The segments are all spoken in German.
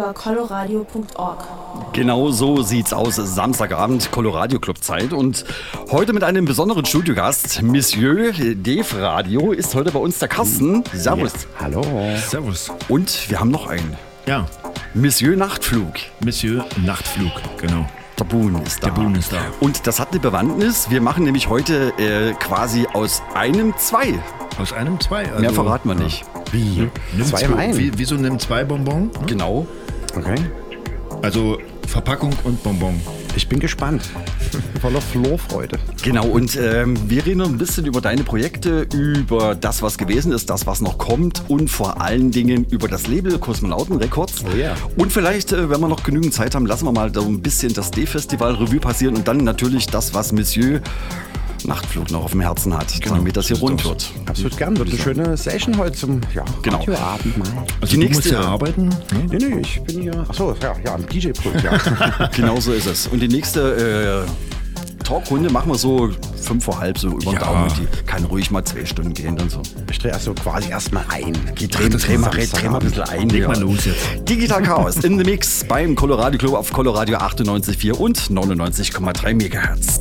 über coloradio.org. Genau so sieht's aus. Samstagabend, Coloradio Club Zeit. Und heute mit einem besonderen Studiogast. Monsieur Dave Radio ist heute bei uns der Carsten. Servus. Ja, hallo. Servus. Und wir haben noch einen. Ja. Monsieur Nachtflug. Monsieur Nachtflug, genau. Der Boon ist da. Der Boon ist da. Und das hat eine Bewandtnis. Wir machen nämlich heute äh, quasi aus einem zwei. Aus einem zwei? Also, Mehr verraten wir nicht. Wie? Nimm zwei, zwei wie, wie so nimm zwei Bonbon? Ne? Genau. Okay. Also Verpackung und Bonbon. Ich bin gespannt. Voller Florfreude. Genau, und ähm, wir reden ein bisschen über deine Projekte, über das, was gewesen ist, das, was noch kommt und vor allen Dingen über das Label Kosmonauten Records. Oh yeah. Und vielleicht, äh, wenn wir noch genügend Zeit haben, lassen wir mal so ein bisschen das D-Festival Revue passieren und dann natürlich das, was Monsieur Nachtflug noch auf dem Herzen hat, genau, damit das hier rund wird. Absolut gern. Wird eine schöne Session heute zum ja, genau. Radioabend mal. Also die nächste, ja arbeiten? Nee, nee, ich bin hier. Achso, ja, ja, am DJ-Pult, ja. genau so ist es. Und die nächste äh, Talkrunde machen wir so fünf vor halb, so über den ja. Daumen. Die kann ruhig mal zwei Stunden gehen und so. Ich drehe also quasi erstmal ein. Geh, dreh, dreh, mal, dreh mal ein bisschen ein. Leg mal los jetzt. Digital Chaos in the Mix beim Colorado Club auf Coloradio 98,4 und 99,3 Megahertz.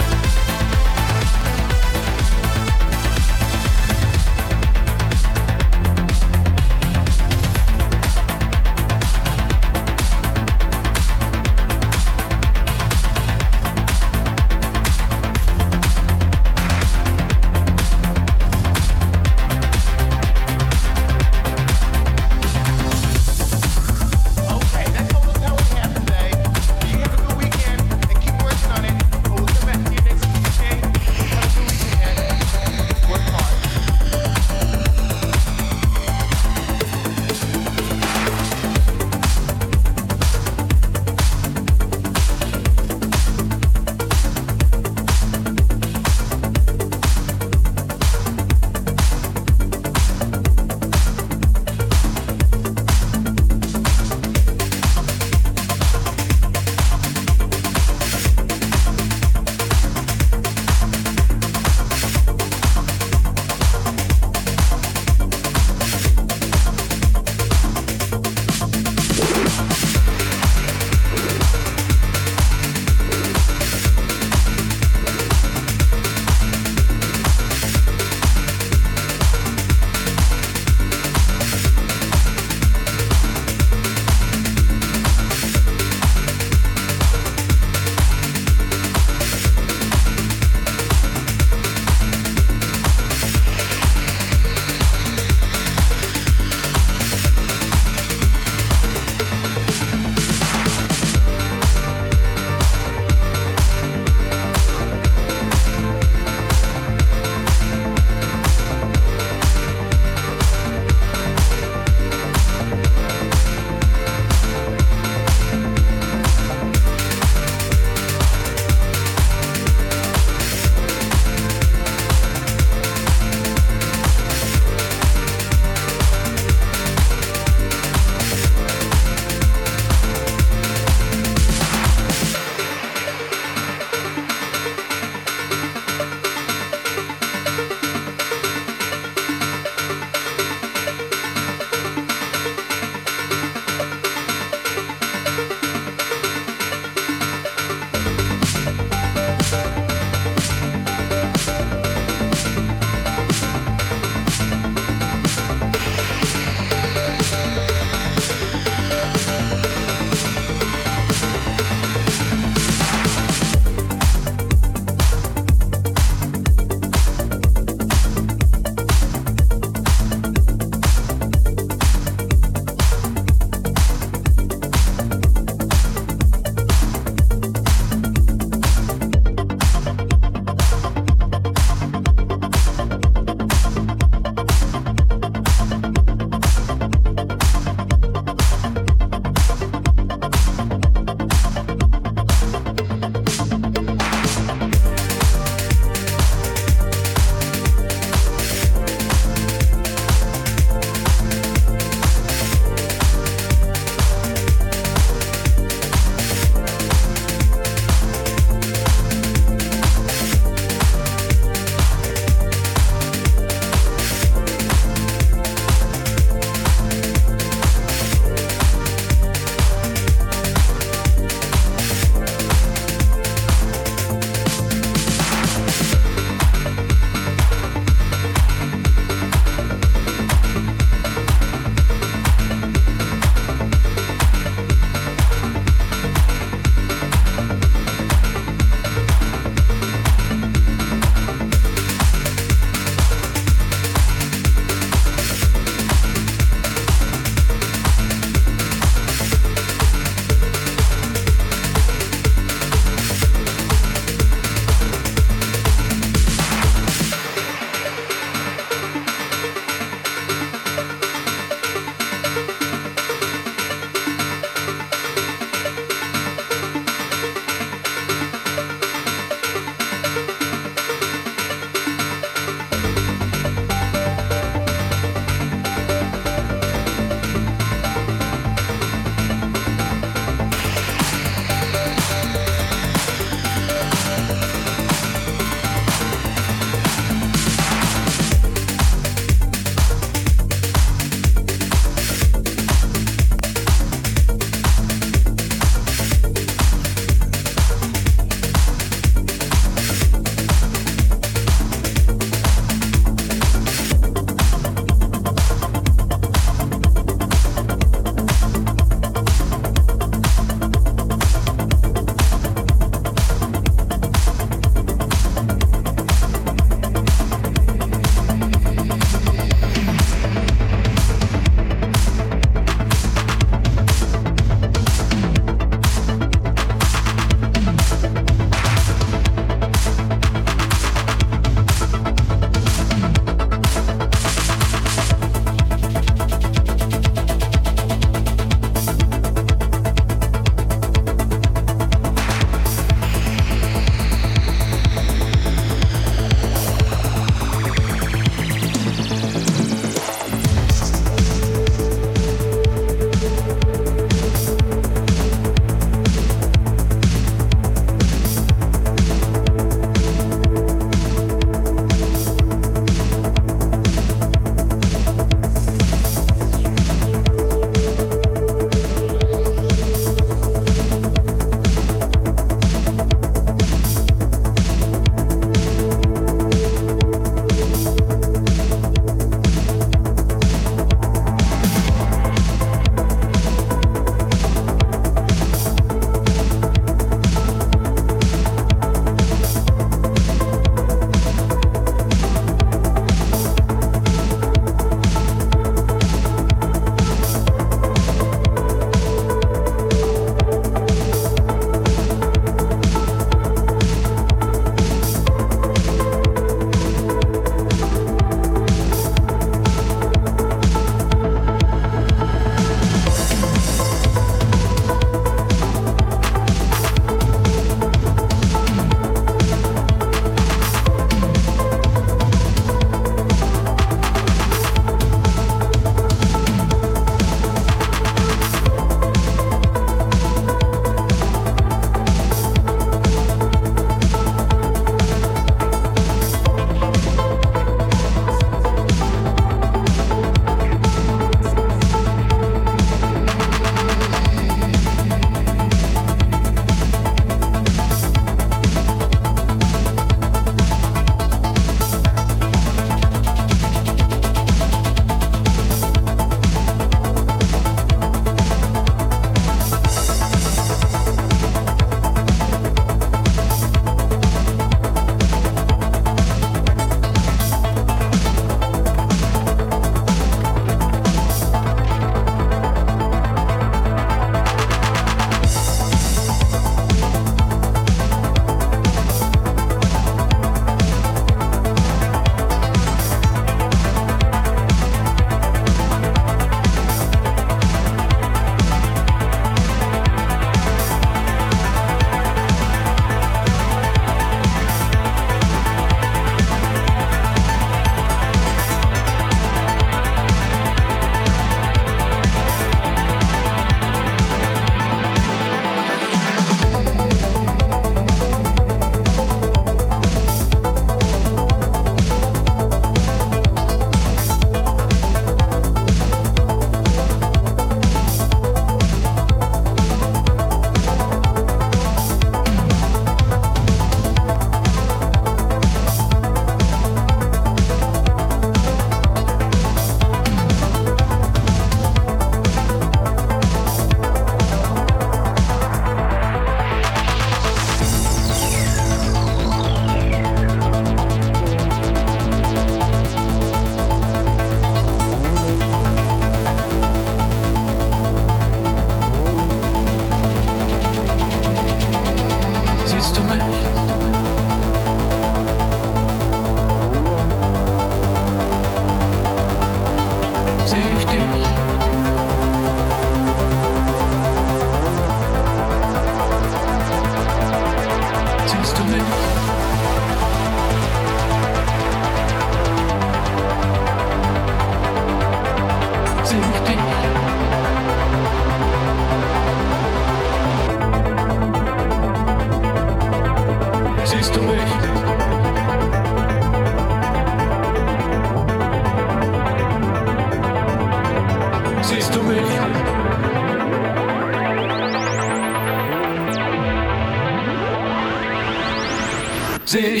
Sehe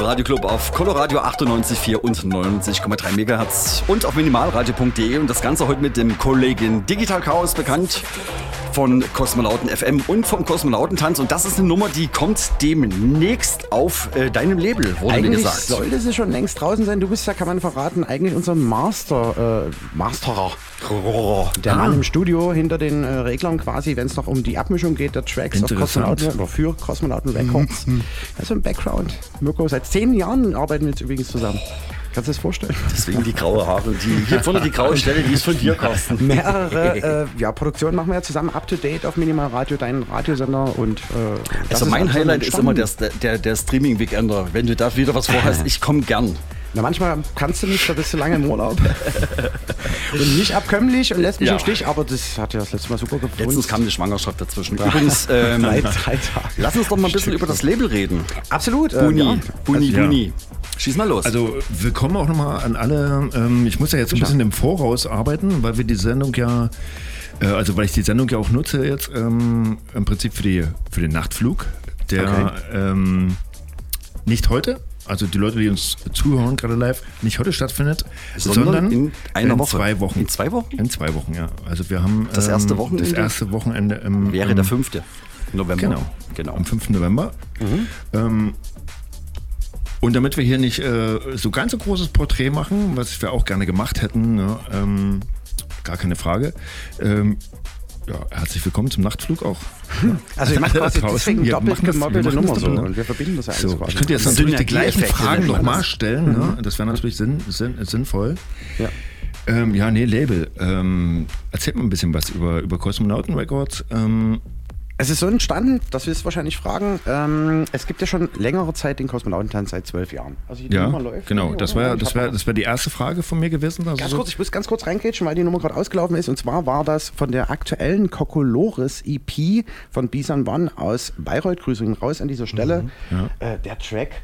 Radio Club auf Coloradio 98,4 und 99,3 MHz und auf minimalradio.de und das Ganze heute mit dem Kollegen Digital Chaos bekannt von Kosmonauten FM und vom Kosmonautentanz. Und das ist eine Nummer, die kommt demnächst auf äh, deinem Label, wurde eigentlich mir gesagt. sollte sie schon längst draußen sein. Du bist ja, kann man verraten, eigentlich unser Master, äh, Masterer. Der ah. Mann im Studio hinter den äh, Reglern quasi, wenn es noch um die Abmischung geht, der Tracks auf Kosmonauten oder für Kosmonauten Records. Mhm. Also ein Background. Mirko, seit zehn Jahren arbeiten wir jetzt übrigens zusammen. Kannst du das vorstellen? Deswegen die graue Haare. Die, hier vorne die graue Stelle, die ist von dir, Carsten. Mehrere äh, ja, Produktionen machen wir ja zusammen up to date auf Minimal Radio, deinen Radiosender. Und, äh, also mein Highlight ist immer der, der, der Streaming-Weekender. Wenn du da wieder was vorhast, ich komme gern. Na, manchmal kannst du nicht, da bist du lange im Urlaub. und nicht abkömmlich und lässt mich ja. im Stich, aber das hat ja das letzte Mal super gefunden. Letztens kam eine Schwangerschaft dazwischen. Übrigens, ähm, drei, drei lass uns doch mal ein bisschen über das Label reden. Absolut. Buni, ähm, ja. Buni, also, Buni. Ja. Schieß mal los. Also willkommen auch nochmal an alle. Ähm, ich muss ja jetzt ein bisschen im Voraus arbeiten, weil wir die Sendung ja äh, also weil ich die Sendung ja auch nutze jetzt ähm, im Prinzip für, die, für den Nachtflug, der okay. ähm, nicht heute, also die Leute, die uns zuhören, gerade live, nicht heute stattfindet, sondern, sondern in einer in Woche. zwei Wochen. In zwei Wochen? In zwei Wochen, ja. Also wir haben das erste ähm, Wochenende. Das erste Wochenende im, wäre der fünfte November. Genau, genau. Am 5. November. Mhm. Ähm, und damit wir hier nicht äh, so ganz so großes Porträt machen, was wir auch gerne gemacht hätten, ne, ähm, gar keine Frage. Ähm, ja, herzlich willkommen zum Nachtflug auch. Also ich mache quasi deswegen doppelt gemobbelte Nummer so und wir verbinden das ja so, Ich könnte jetzt natürlich die gleichen Fragen nochmal stellen, ne? das wäre natürlich sinn, sinn, sinnvoll. Ja. Ähm, ja, nee, Label. Ähm, erzählt mal ein bisschen was über, über Kosmonauten Records. Ähm, es ist so entstanden, dass wir es wahrscheinlich fragen. Ähm, es gibt ja schon längere Zeit den Kosmonautentanz seit zwölf Jahren. Also die ja, Nummer läuft. Genau, das war, das, wär, das wär die erste Frage von mir gewesen. Also ganz kurz, ich muss ganz kurz reingrätschen, weil die Nummer gerade ausgelaufen ist. Und zwar war das von der aktuellen Kokolores EP von Bisan One aus Bayreuth. Grüße raus an dieser Stelle. Mhm, ja. äh, der Track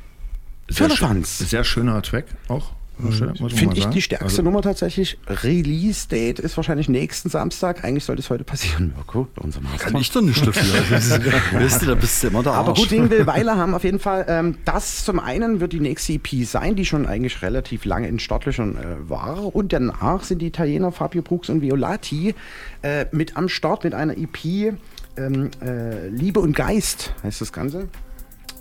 sehr, schön, sehr schöner Track auch. Finde ich die stärkste also, Nummer tatsächlich. Release-Date ist wahrscheinlich nächsten Samstag. Eigentlich sollte es heute passieren, Mirko, unser Master. Kann ich doch nicht dafür. weißt du, da bist du immer da. Aber gut, Ding will Weiler haben auf jeden Fall. Ähm, das zum einen wird die nächste EP sein, die schon eigentlich relativ lange in Startlöchern äh, war. Und danach sind die Italiener Fabio Brooks und Violati äh, mit am Start mit einer EP. Ähm, äh, Liebe und Geist heißt das Ganze.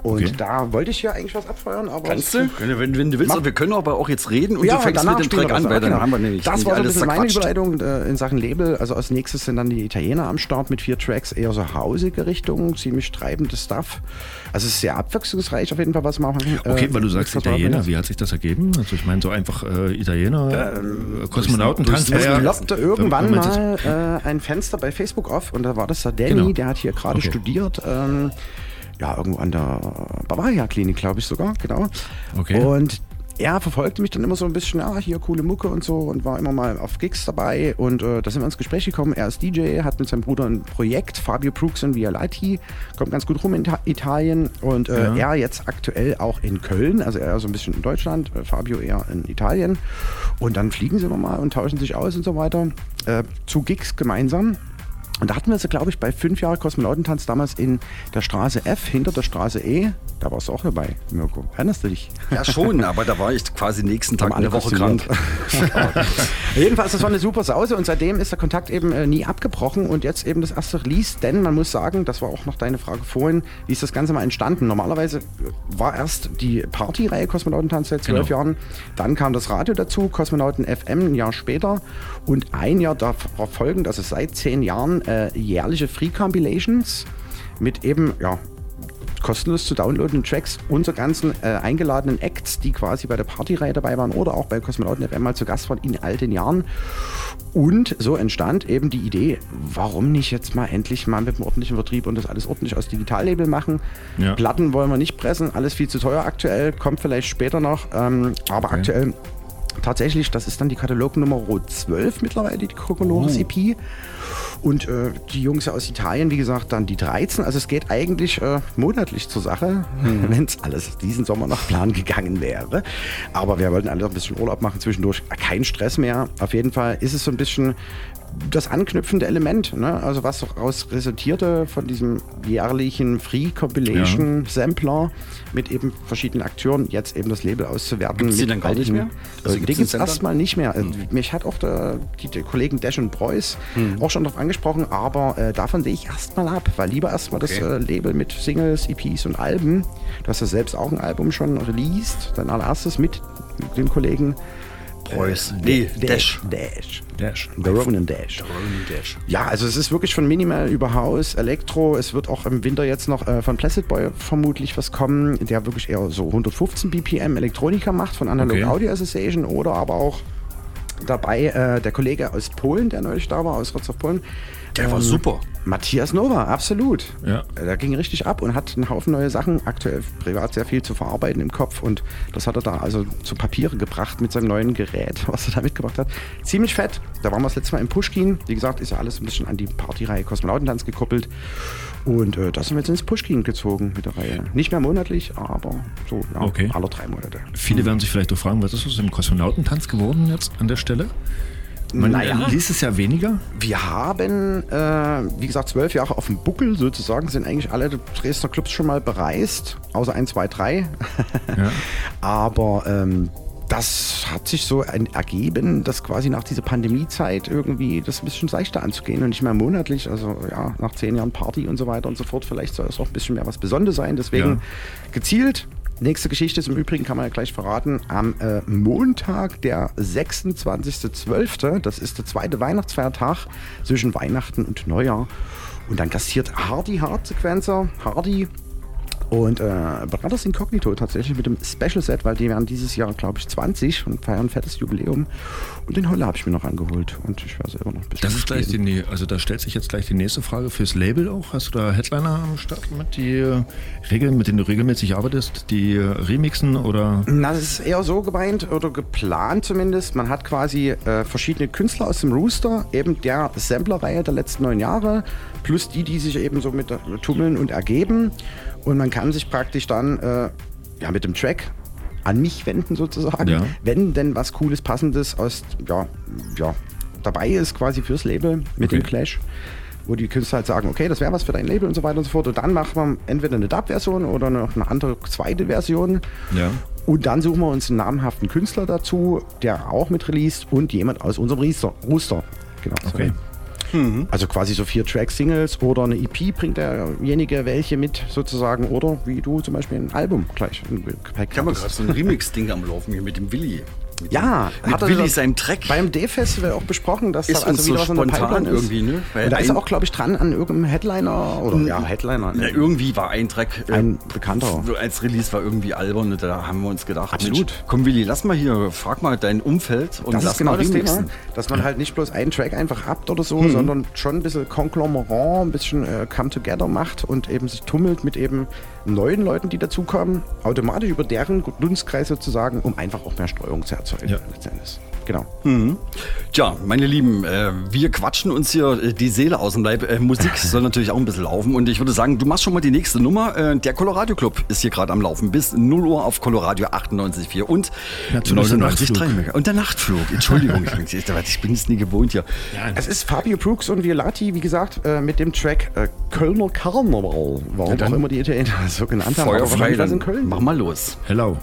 Und okay. da wollte ich ja eigentlich was abfeuern, aber. Kannst du? Wenn, wenn, du willst, Mach. wir können aber auch jetzt reden und ja, du fängst mit dem Track an, weil dann genau. haben wir nämlich. Das war so ein bisschen meine Überleitung äh, in Sachen Label. Also als nächstes sind dann die Italiener am Start mit vier Tracks, eher so hausige Richtung, ziemlich treibendes Stuff. Also es ist sehr abwechslungsreich auf jeden Fall, was wir machen. Okay, äh, weil du sagst Italiener, wie hat sich das ergeben? Also ich meine so einfach äh, Italiener, ähm, Kosmonauten, tanzen. Es ploppte irgendwann mal äh, ein Fenster bei Facebook auf und da war das der Danny, genau. der hat hier gerade okay. studiert. Ähm, ja, irgendwo an der Bavaria-Klinik, glaube ich sogar, genau. Okay. Und er verfolgte mich dann immer so ein bisschen, ja, hier coole Mucke und so und war immer mal auf Gigs dabei und äh, da sind wir ins Gespräch gekommen. Er ist DJ, hat mit seinem Bruder ein Projekt, Fabio Brooks und Via Lighty, kommt ganz gut rum in Italien und äh, ja. er jetzt aktuell auch in Köln, also er so ein bisschen in Deutschland, äh, Fabio eher in Italien und dann fliegen sie immer mal und tauschen sich aus und so weiter äh, zu Gigs gemeinsam und da hatten wir sie, glaube ich, bei fünf Jahren Kosmonautentanz damals in der Straße F hinter der Straße E. Da warst du auch dabei, Mirko. Erinnerst du dich? Ja, schon, aber da war ich quasi nächsten Tag eine Woche krank. Jedenfalls, das war eine super Sause und seitdem ist der Kontakt eben äh, nie abgebrochen und jetzt eben das erste Release, denn man muss sagen, das war auch noch deine Frage vorhin, wie ist das Ganze mal entstanden? Normalerweise war erst die Partyreihe Kosmonautentanz seit zwölf genau. Jahren, dann kam das Radio dazu, Kosmonauten FM ein Jahr später und ein Jahr darauf folgend, also seit zehn Jahren, äh, jährliche Free Compilations mit eben ja, kostenlos zu downloaden Tracks unserer ganzen äh, eingeladenen Acts, die quasi bei der Partyreihe dabei waren oder auch bei Kosmonauten FM mal zu Gast waren in all den Jahren. Und so entstand eben die Idee, warum nicht jetzt mal endlich mal mit dem ordentlichen Vertrieb und das alles ordentlich aus Digitallabel machen. Ja. Platten wollen wir nicht pressen, alles viel zu teuer aktuell, kommt vielleicht später noch, ähm, aber okay. aktuell tatsächlich, das ist dann die Katalognummer 12 mittlerweile, die Kokolores oh. EP. Und äh, die Jungs aus Italien, wie gesagt, dann die 13. Also es geht eigentlich äh, monatlich zur Sache, mhm. wenn es alles diesen Sommer nach Plan gegangen wäre. Aber wir wollten alle ein bisschen Urlaub machen zwischendurch. Kein Stress mehr. Auf jeden Fall ist es so ein bisschen das anknüpfende Element, ne? also was daraus resultierte von diesem jährlichen Free Compilation ja. Sampler mit eben verschiedenen Akteuren, jetzt eben das Label auszuwerten. Gibt es die dann gar nicht mehr? Also die gibt es erstmal nicht mehr. Hm. Mich hat auch der, die, die, Kollegen Dash und Preuß hm. auch schon darauf angesprochen, aber äh, davon sehe ich erstmal ab, weil lieber erstmal okay. das äh, Label mit Singles, EPs und Alben. Du hast ja selbst auch ein Album schon released, dein allererstes mit dem Kollegen Preuß. Nee, Dash. Dash. Dash. The Ronin Dash. The Ronin Dash. Ja, also es ist wirklich von Minimal über Haus, Elektro. Es wird auch im Winter jetzt noch äh, von Placid Boy vermutlich was kommen, der wirklich eher so 115 BPM Elektronika macht von Analog okay. Audio Association oder aber auch dabei äh, der Kollege aus Polen, der neulich da war, aus Wrocław Polen, Der war ähm, super. Matthias Nova, absolut. Ja. Der ging richtig ab und hat einen Haufen neue Sachen, aktuell privat sehr viel zu verarbeiten im Kopf und das hat er da also zu Papiere gebracht mit seinem neuen Gerät, was er da mitgebracht hat. Ziemlich fett. Da waren wir das letzte Mal im Pushkin. Wie gesagt, ist ja alles ein bisschen an die Partyreihe Kosmonautentanz gekoppelt. Und äh, da sind wir jetzt ins Pushkin gezogen mit der Reihe. Nicht mehr monatlich, aber so ja, okay. alle drei Monate. Viele werden sich vielleicht auch fragen, was ist aus dem Kosmonautentanz geworden jetzt an der Stelle? Man naja, liest es ja weniger. Wir haben, äh, wie gesagt, zwölf Jahre auf dem Buckel sozusagen, sind eigentlich alle Dresdner Clubs schon mal bereist, außer ein, zwei, drei. Ja. Aber ähm, das hat sich so ergeben, dass quasi nach dieser Pandemiezeit irgendwie das ein bisschen seichter anzugehen und nicht mehr monatlich, also ja, nach zehn Jahren Party und so weiter und so fort, vielleicht soll es auch ein bisschen mehr was Besonderes sein. Deswegen ja. gezielt Nächste Geschichte ist im Übrigen, kann man ja gleich verraten, am äh, Montag, der 26.12., das ist der zweite Weihnachtsfeiertag zwischen Weihnachten und Neujahr. Und dann kassiert Hardy Hard-Sequencer, Hardy und äh, Brothers Incognito tatsächlich mit dem Special Set, weil die werden dieses Jahr, glaube ich, 20 und feiern ein fettes Jubiläum. Und den Holle habe ich mir noch angeholt und ich werde selber noch ein bisschen. Das ist gleich die, also da stellt sich jetzt gleich die nächste Frage fürs Label auch. Hast du da Headliner am Start mit die äh, Regeln, mit denen du regelmäßig arbeitest, die äh, remixen oder? Na, das ist eher so gemeint oder geplant zumindest. Man hat quasi äh, verschiedene Künstler aus dem Rooster, eben der Sampler-Reihe der letzten neun Jahre, plus die, die sich eben so mit tummeln und ergeben. Und man kann sich praktisch dann äh, ja, mit dem Track an mich wenden sozusagen, ja. wenn denn was Cooles, Passendes aus, ja, ja, dabei ist quasi fürs Label mit okay. dem Clash wo die Künstler halt sagen, okay, das wäre was für dein Label und so weiter und so fort. Und dann machen wir entweder eine Dub-Version oder noch eine andere zweite Version. Ja. Und dann suchen wir uns einen namhaften Künstler dazu, der auch mit released und jemand aus unserem Rooster. Genau. Okay. Mhm. Also quasi so vier Track-Singles oder eine EP bringt derjenige welche mit sozusagen oder wie du zum Beispiel ein Album gleich. Ich habe gerade so ein Remix-Ding am Laufen hier mit dem Willi. Mit ja, mit hat Willi seinen Track. Beim D-Festival auch besprochen, dass ist da also wieder so was spontan irgendwie, ne? Weil da ist er auch, glaube ich, dran an irgendeinem Headliner oder ja, Headliner. Ja, irgendwie war ein Track. Äh, ein bekannter. Als Release war irgendwie albern und da haben wir uns gedacht, Absolut. Mensch, komm Willi, lass mal hier, frag mal dein Umfeld und das lass ist genau mal das Thema, dass man halt nicht bloß einen Track einfach habt oder so, mhm. sondern schon ein bisschen Konglomerat, ein bisschen äh, Come Together macht und eben sich tummelt mit eben neuen Leuten, die dazukommen, automatisch über deren Dunstkreis sozusagen, um einfach auch mehr Streuung zu erzeugen ja. letztendlich. Genau. Mhm. Tja, meine Lieben, äh, wir quatschen uns hier äh, die Seele aus dem Leib. Äh, Musik soll natürlich auch ein bisschen laufen. Und ich würde sagen, du machst schon mal die nächste Nummer. Äh, der Coloradio Club ist hier gerade am Laufen. Bis 0 Uhr auf Coloradio 98,4 und 99,3 Und der Nachtflug. Entschuldigung, ich, ich bin es nie gewohnt hier. Ja, es ist Fabio Brooks und Violati, wie gesagt, äh, mit dem Track äh, Kölner Karneval. Warum auch immer die Italiener so genannt haben. Feuerfrei, dann in Köln. Mach mal los. Hello.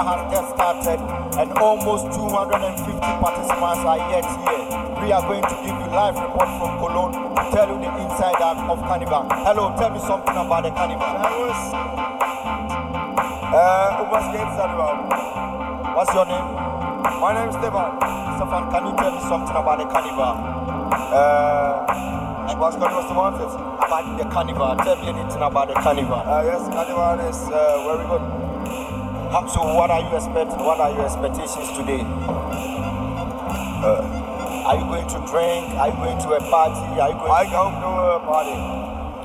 Carnival has just started, and almost 250 participants are yet here. We are going to give you live report from Cologne to tell you the inside out of carnival. Hello, tell me something about the carnival. Uh, What's your name? My name is Stefan. Stefan, can you tell me something about the carnival? Uh, What's going on, Mr. About the carnival. Tell me anything about the carnival. Uh, yes, carnival is uh, very good. So, what are you expecting? What are your expectations today? Uh, are you going to drink? Are you going to a party? Are you going I come to a party.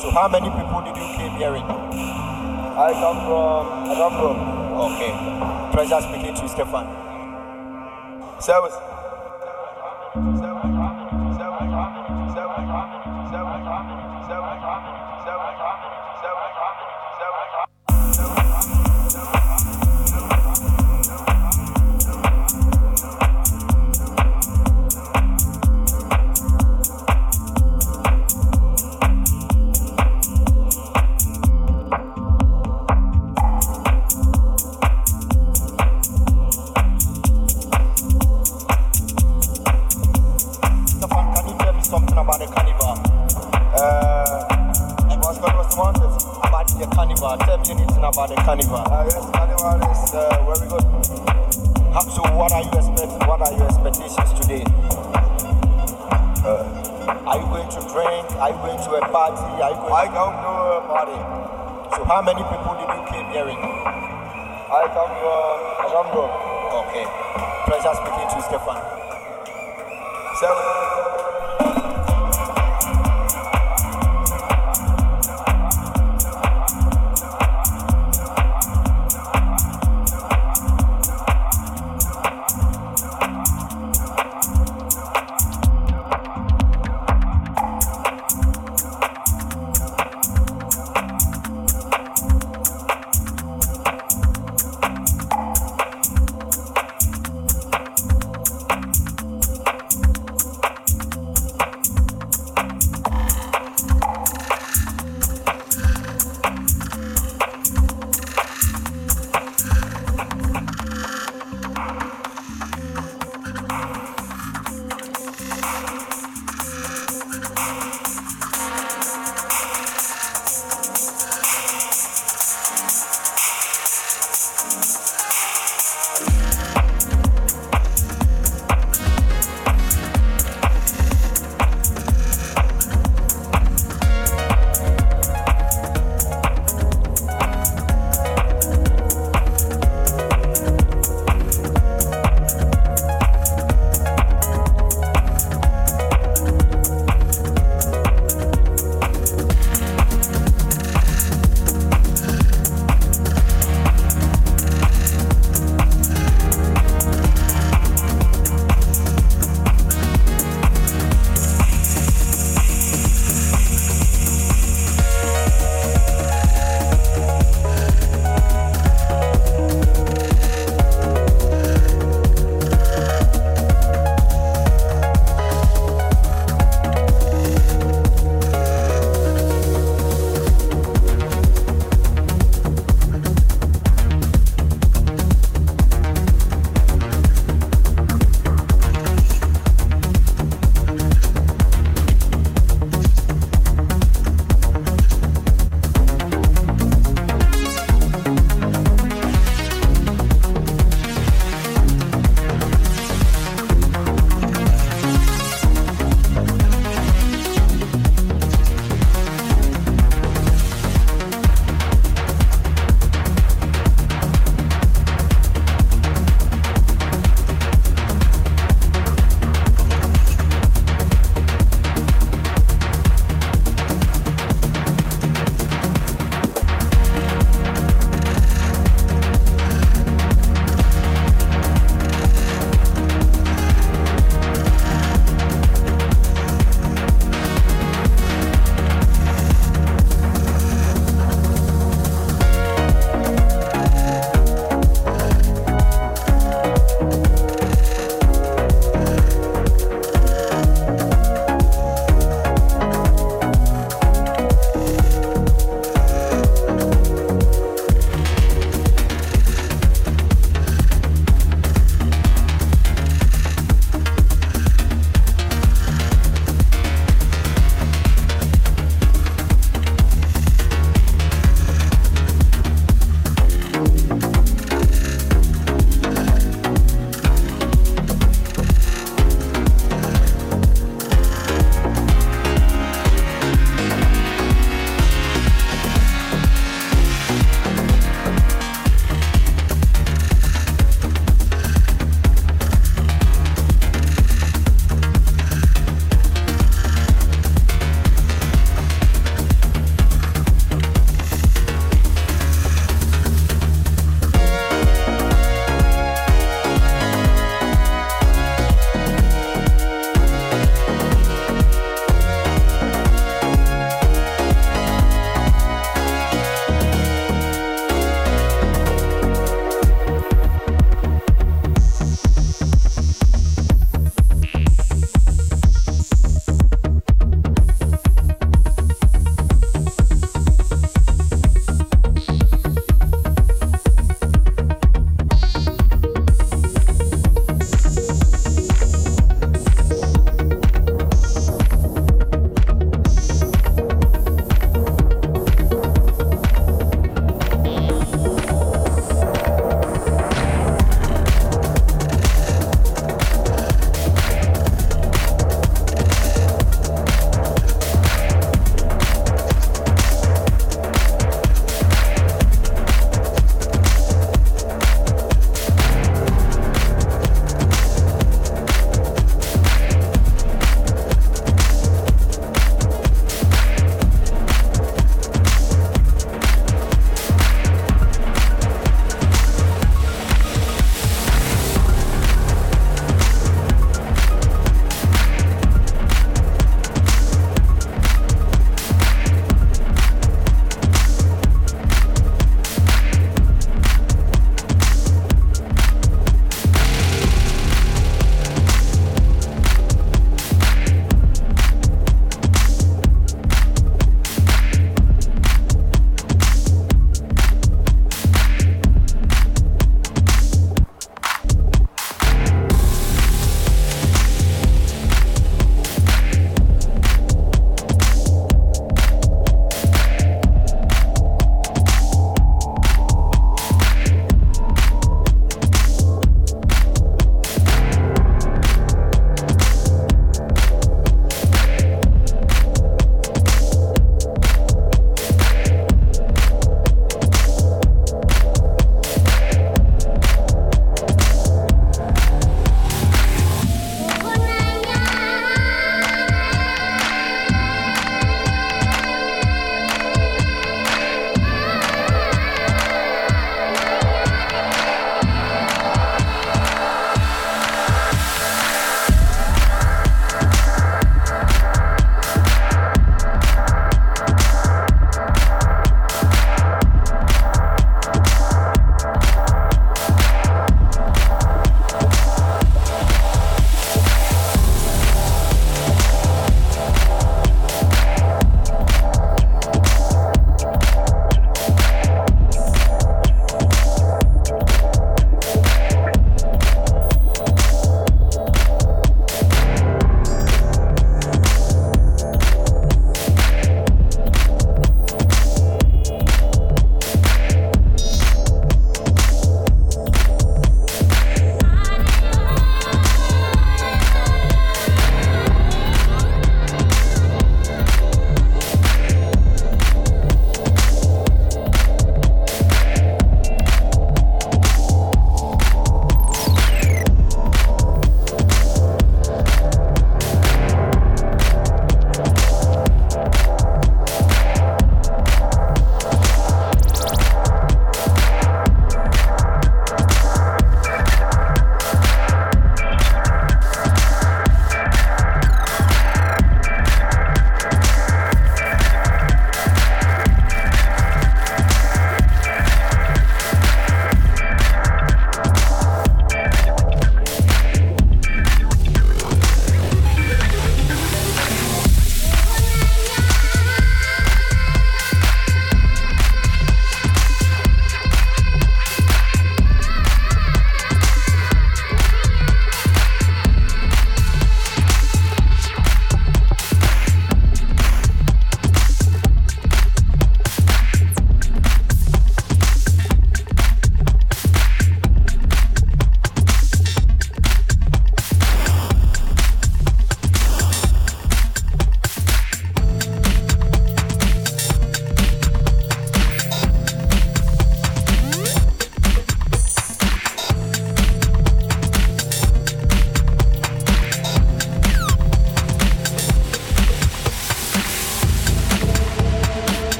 So, how many people did you came here? I come from. I come from. Okay. Pleasure speaking to you, Stefan. Service.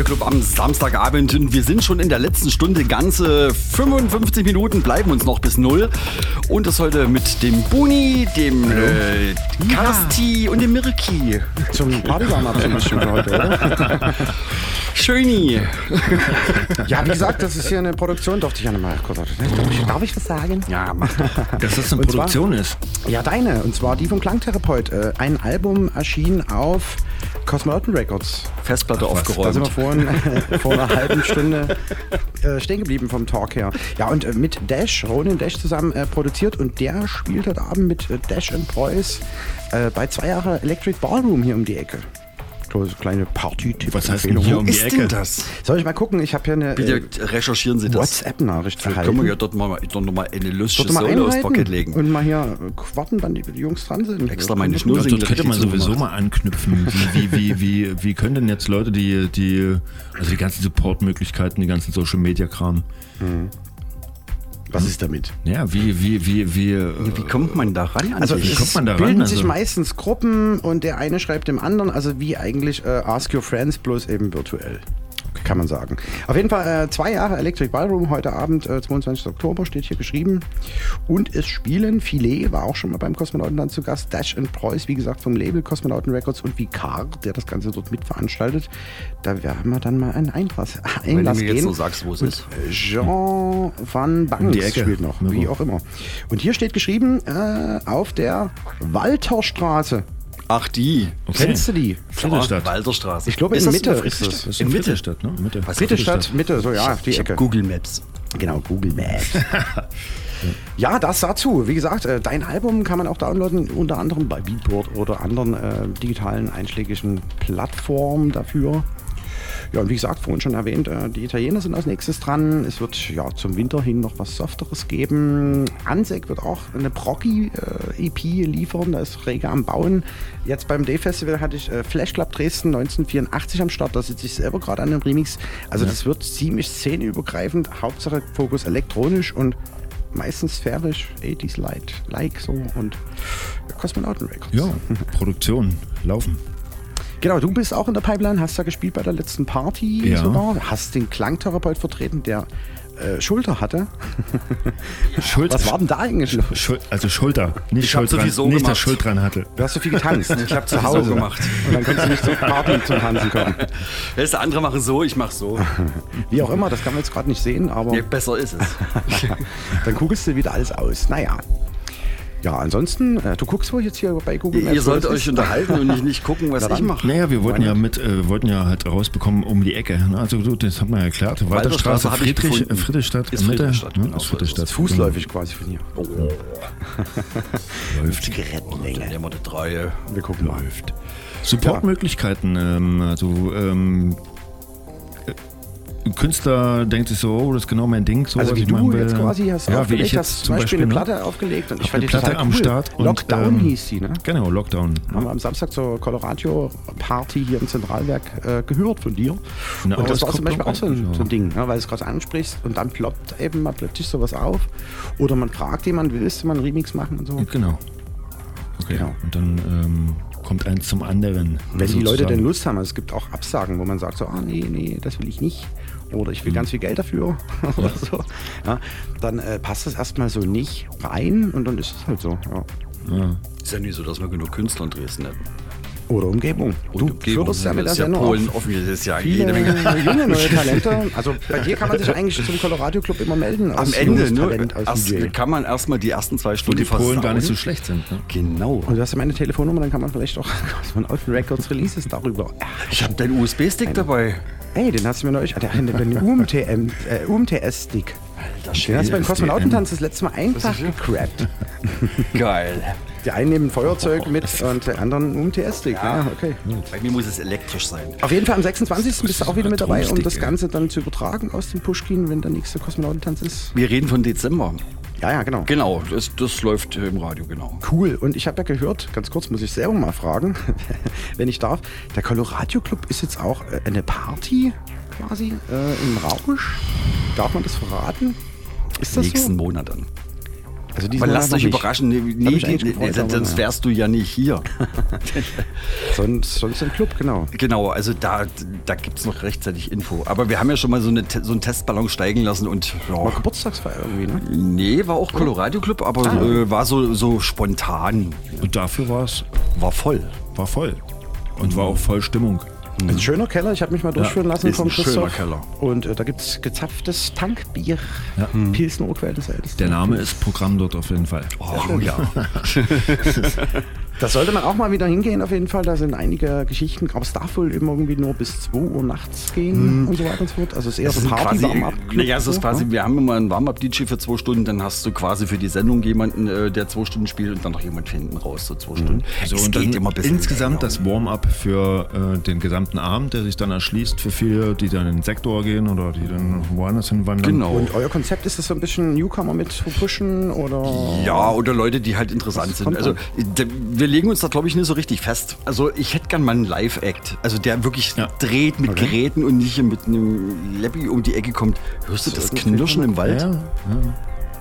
Der Colorado Club am Samstagabend und wir sind schon in der letzten Stunde. Ganze 55 Minuten bleiben uns noch bis null. Und das heute mit dem Buni, dem äh, Karsti ja. und dem Mirki. Zum Partywarm für heute, oder? Schöni. Ja, wie gesagt, das ist hier eine Produktion. Durfte ich ja mal kurz. Darf ich, darf ich was sagen? Ja, mach doch. Dass das eine und Produktion zwar, ist. Ja, deine. Und zwar die vom Klangtherapeut. Äh, ein Album erschien auf Cosmonauten Records. Festplatte Ach, aufgeräumt. Da sind wir vorhin, vor einer halben Stunde äh, stehen geblieben vom Talk her. Ja, und äh, mit Dash, Ronin Dash zusammen äh, produziert und der spielt heute Abend mit äh, Dash und Preuß äh, bei zwei Jahre Electric Ballroom hier um die Ecke kleine Party-Tipp. Was heißt denn hier um die Ecke? das? Soll ich mal gucken? Ich habe hier eine Bitte äh, recherchieren Sie das. WhatsApp-Nachricht erhalten. Können wir ja dort mal, dort noch mal eine lustige Solo aufs Parkett legen. Und mal hier warten, wann die, Jungs dran sind. Extra meine Schnur Dort könnte man sowieso mal anknüpfen. Wie, wie, wie, wie, können denn jetzt Leute, die, die also die ganzen Support-Möglichkeiten, die ganzen Social-Media-Kram, mhm. Was ist damit? Ja, wie, wie, wie, wie, wie kommt man da ran? Also wie kommt man da ran? bilden also sich meistens Gruppen und der eine schreibt dem anderen, also wie eigentlich äh, Ask Your Friends, bloß eben virtuell kann man sagen. Auf jeden Fall äh, zwei Jahre Electric Ballroom, heute Abend, äh, 22. Oktober, steht hier geschrieben. Und es spielen Filet, war auch schon mal beim Kosmonauten dann zu Gast, Dash and Preuß, wie gesagt, vom Label Kosmonauten Records und Vicar, der das Ganze dort mitveranstaltet. Da werden wir dann mal einen Einlass, Einlass Wenn du mir gehen. jetzt so sagst, wo es ist. Jean van Banks spielt noch, wie auch immer. Und hier steht geschrieben, äh, auf der Walterstraße Ach, die. Okay. Kennst du die? Friedrichstadt. Walterstraße. Ich glaube, in Mitte ist das. das in Mitte. Stadt, ne? Mitte. Friedrichstadt, Mitte, so ja, die Ecke. Google Maps. Genau, Google Maps. Ja, das dazu. Wie gesagt, äh, dein Album kann man auch downloaden, unter anderem bei Beatport oder anderen äh, digitalen einschlägigen Plattformen dafür. Ja, und wie gesagt, vorhin schon erwähnt, äh, die Italiener sind als nächstes dran. Es wird ja zum Winter hin noch was Softeres geben. Ansek wird auch eine Proggy-EP liefern, da ist rege am Bauen. Jetzt beim Day-Festival hatte ich äh, Flash Club Dresden 1984 am Start, da sitze ich selber gerade an dem Remix. Also ja. das wird ziemlich szeneübergreifend, Hauptsache Fokus elektronisch und meistens sphärisch, 80s Light, like so und Kosmonauten Records. Ja, Produktion, laufen. Genau, du bist auch in der Pipeline, hast ja gespielt bei der letzten Party ja. sogar, hast den Klangtherapeut vertreten, der äh, Schulter hatte. Schulter. Was war denn da eigentlich los? Schul also Schulter, nicht ich Schuld dran, so nicht gemacht. das Schuld dran hatte. Du hast so viel getanzt. ich habe zu Hause so gemacht. Und dann konntest du nicht zur Party zum Tanzen kommen. Weißt du, andere machen so, ich mache so. Wie auch immer, das kann man jetzt gerade nicht sehen, aber... Ja, besser ist es. dann guckst du wieder alles aus. Naja, ja, ansonsten, äh, du guckst wohl jetzt hier bei Google Maps. Ihr sollt euch unterhalten und nicht, nicht gucken, was ich mache. Naja, wir wollten ja mit, äh, wollten ja halt rausbekommen um die Ecke. Ne? Also du, das hat man ja erklärt. Walterstraße, Friedrich, Friedrichstadt, ist Friedrichstadt. Ne? Genau, ist Friedrichstadt. Fußläufig quasi von hier. Oh. Läuft. Zigarettenlänge. Wir gucken Läuft. Supportmöglichkeiten, ähm, also ähm, Künstler denkt sich so, oh, das ist genau mein Ding. So, also wie du jetzt quasi hast ja, wie ich jetzt zum Beispiel, Beispiel eine Platte aufgelegt und ich fand die Platte am cool. Start. Lockdown und, ähm, hieß sie, ne? Genau, Lockdown. Haben wir am Samstag zur Colorado Party hier im Zentralwerk äh, gehört von dir. Eine und das war zum Beispiel auch so ein, so ein Ding, ne? weil du es gerade ansprichst und dann ploppt eben mal plötzlich sowas auf. Oder man fragt jemanden, willst du mal einen Remix machen und so. Genau. Okay. Genau. Und dann ähm, kommt eins zum anderen. Wenn sozusagen. die Leute denn Lust haben, also es gibt auch Absagen, wo man sagt so, ah nee, nee, das will ich nicht oder ich will mhm. ganz viel Geld dafür oder so, ja, dann äh, passt das erstmal so nicht rein und dann ist es halt so. Ja. Ja. Ist ja nicht so, dass wir genug Künstler in Dresden hätten. Oder Umgebung. Und du Umgebung, förderst ja mit der Sendung Polen offen, das ist ja jede Menge. junge neue Talente. Also bei dir kann man sich eigentlich zum Colorado Club immer melden. Am Ende nur erst, kann man erstmal die ersten zwei Stunden die Polen gar nicht so schlecht sind. Ne? Genau. Und du hast ja meine Telefonnummer, dann kann man vielleicht auch von Open Records Releases darüber. Ich habe deinen USB-Stick dabei. Ey, den hast du mir neulich. Der, der UMTM, äh, UMTS-Stick. Alter, Den hast du beim Kosmonautentanz das letzte Mal einfach gecrappt. Geil. Die einen nehmen Feuerzeug mit und der anderen UMTS-Stick. Ja. ja. okay. Bei mir muss es elektrisch sein. Auf jeden Fall am 26. bist du auch wieder mit dabei, um das Ganze dann zu übertragen aus dem Pushkin, wenn der nächste Kosmonautentanz ist. Wir reden von Dezember. Ja, ja, genau. Genau, das, das läuft im Radio, genau. Cool. Und ich habe ja gehört, ganz kurz muss ich selber mal fragen, wenn ich darf, der Colorado Club ist jetzt auch äh, eine Party quasi äh, im Rausch. Darf man das verraten? Ist das Nächsten so? Monat dann. Also Aber lass dich überraschen. Nee, nee, nee sonst wärst du ja nicht hier. sonst, sonst im Club, genau. Genau, also da, da gibt es noch rechtzeitig Info. Aber wir haben ja schon mal so, eine, so einen Testballon steigen lassen und. Ja. War Geburtstagsfeier irgendwie, ne? Nee, war auch Colorado Club, aber ah. äh, war so, so spontan. Und dafür war es. War voll. War voll. Und war auch voll Stimmung. Ein schöner Keller, ich habe mich mal durchführen ja, lassen vom Christoph. Schöner Keller. Und äh, da gibt es gezapftes Tankbier. Ja. Hm. Pilsen Urquell Ältesten. Der Name ist Programm dort auf jeden Fall. Oh, ja. Da sollte man auch mal wieder hingehen, auf jeden Fall. Da sind einige Geschichten, aber es darf wohl immer irgendwie nur bis 2 Uhr nachts gehen mm. und so weiter und so fort. Also es ist eher so ein Party warm Naja, es ist quasi, wir haben immer einen Warm-Up-DJ für zwei Stunden, dann hast du quasi für die Sendung jemanden, äh, der zwei Stunden spielt und dann noch jemand hinten raus, so zwei mhm. Stunden. So, es und geht immer bis insgesamt das Warm-up für äh, den gesamten Abend, der sich dann erschließt für viele, die dann in den Sektor gehen oder die dann woanders hinwandern. Genau. Und euer Konzept ist das so ein bisschen Newcomer mit pushen oder? Ja, oder Leute, die halt interessant sind. Also wir legen uns da glaube ich nicht so richtig fest. Also ich hätte gern mal einen Live-Act. Also der wirklich ja. dreht mit okay. Geräten und nicht mit einem Leppi um die Ecke kommt. Hörst du das, das Knirschen im Wald? Ja, ja.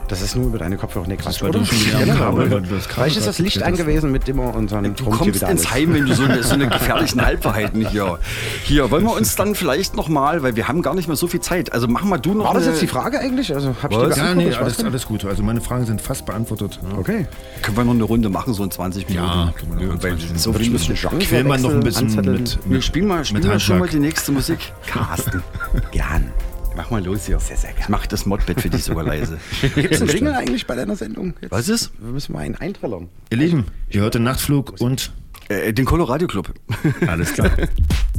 Das ist nur über deine Kopfhörer. Nee, Quatsch, oder? Vielleicht ist das Licht angewiesen, mit dem wir unseren Du kommst ins Heim, wenn du so eine, so eine gefährlichen Halbwahrheiten hier. Hier, wollen wir uns dann vielleicht nochmal, weil wir haben gar nicht mehr so viel Zeit. Also mach mal du noch War das jetzt die Frage eigentlich? Also hab ich die ja, nee, alles, alles gut. Also meine Fragen sind fast beantwortet. Ja. Okay. Können wir noch eine Runde machen, so in 20 Minuten? Ja, weil so viel müssen Quälen wir noch ein bisschen mit, mit, Spiel mal, spiel mal schon mal die nächste Musik. Carsten. Gern. Mach mal los hier. Sehr, sehr gerne. Ich mach das Modbett für dich sogar leise. Gibt es einen Jingle eigentlich bei deiner Sendung? Jetzt Was ist? Wir müssen mal einen eintrillern. Ihr Lieben, ihr hört den Nachtflug und... Äh, den Colorado Club. Alles klar.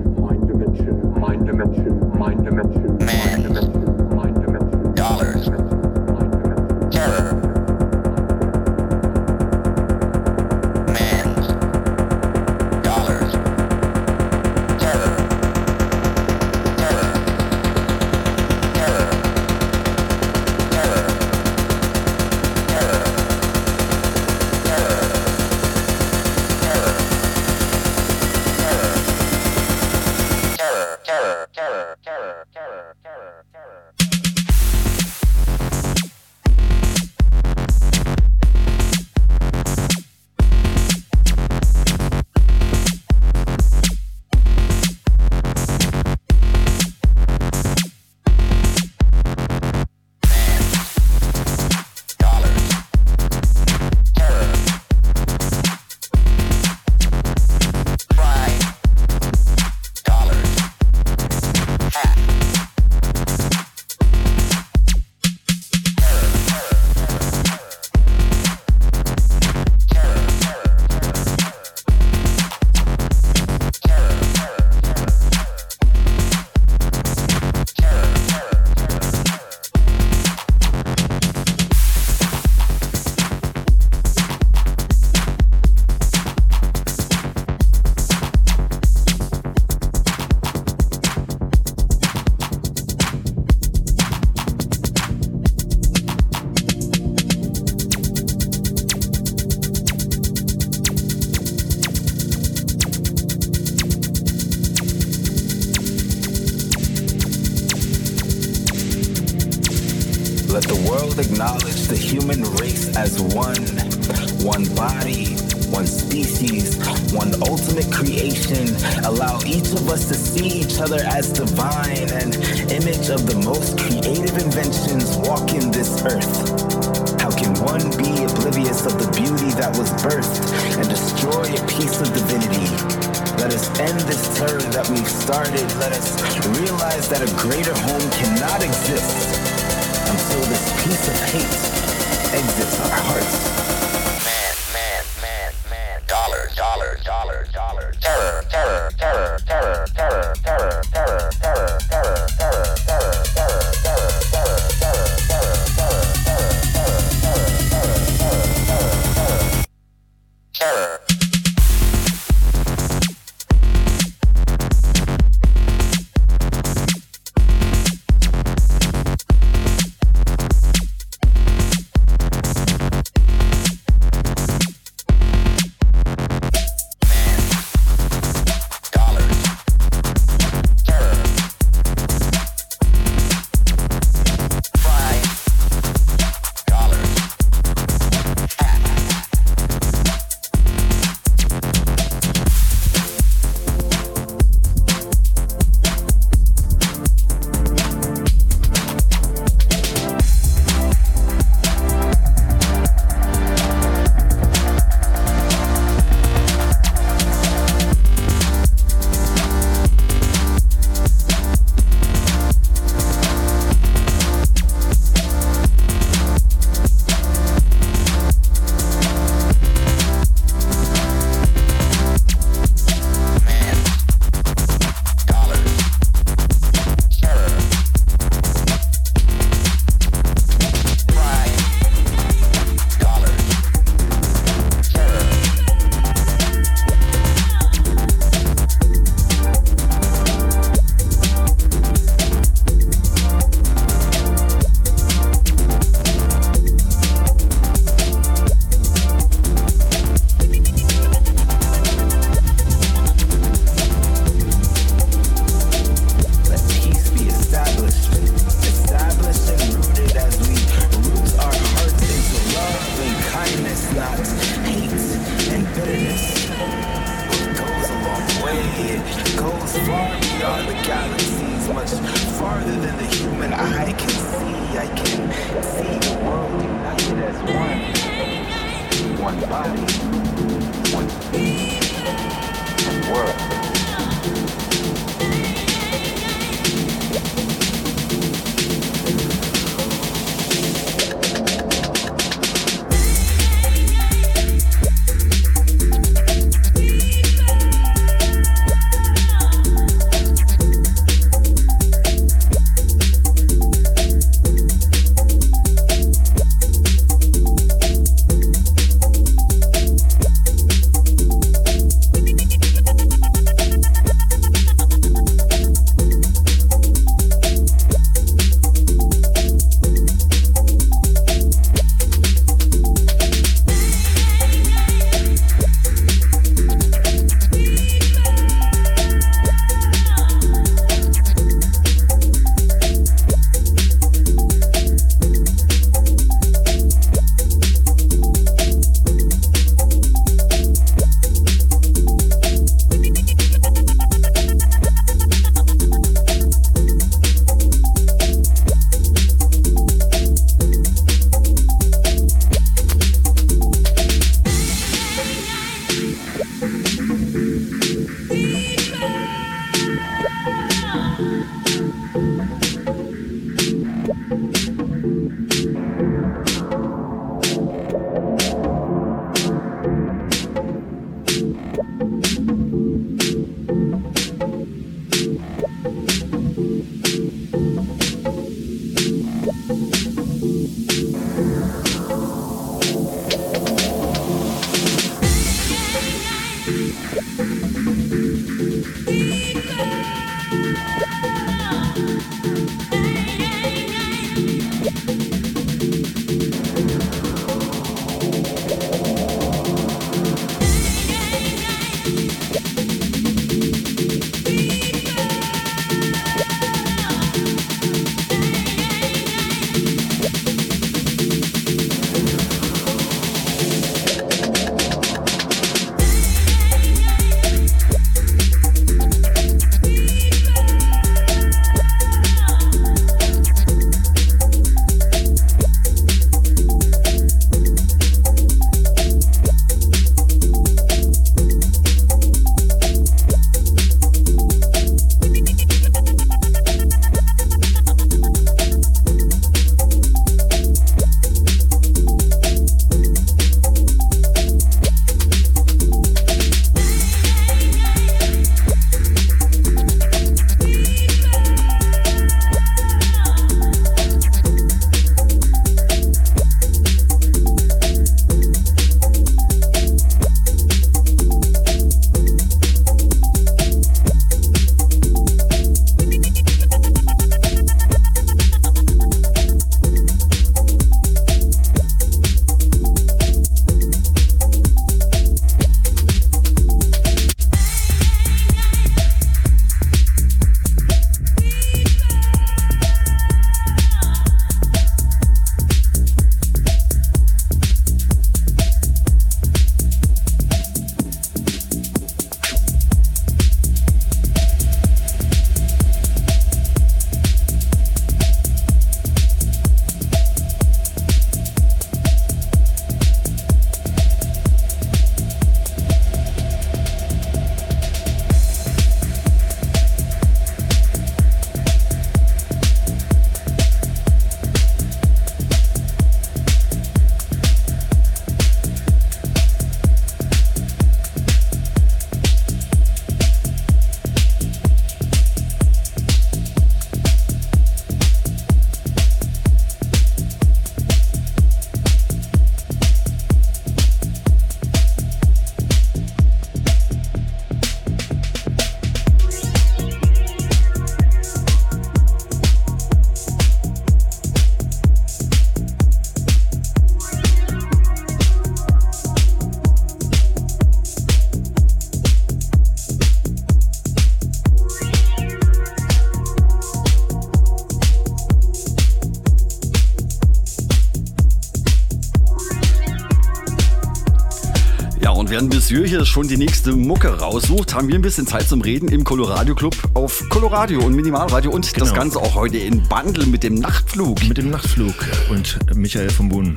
Monsieur hier schon die nächste Mucke raussucht, haben wir ein bisschen Zeit zum Reden im Coloradio Club auf Coloradio und Minimalradio und genau. das Ganze auch heute in Bundle mit dem Nachtflug. Mit dem Nachtflug und Michael vom Bohnen.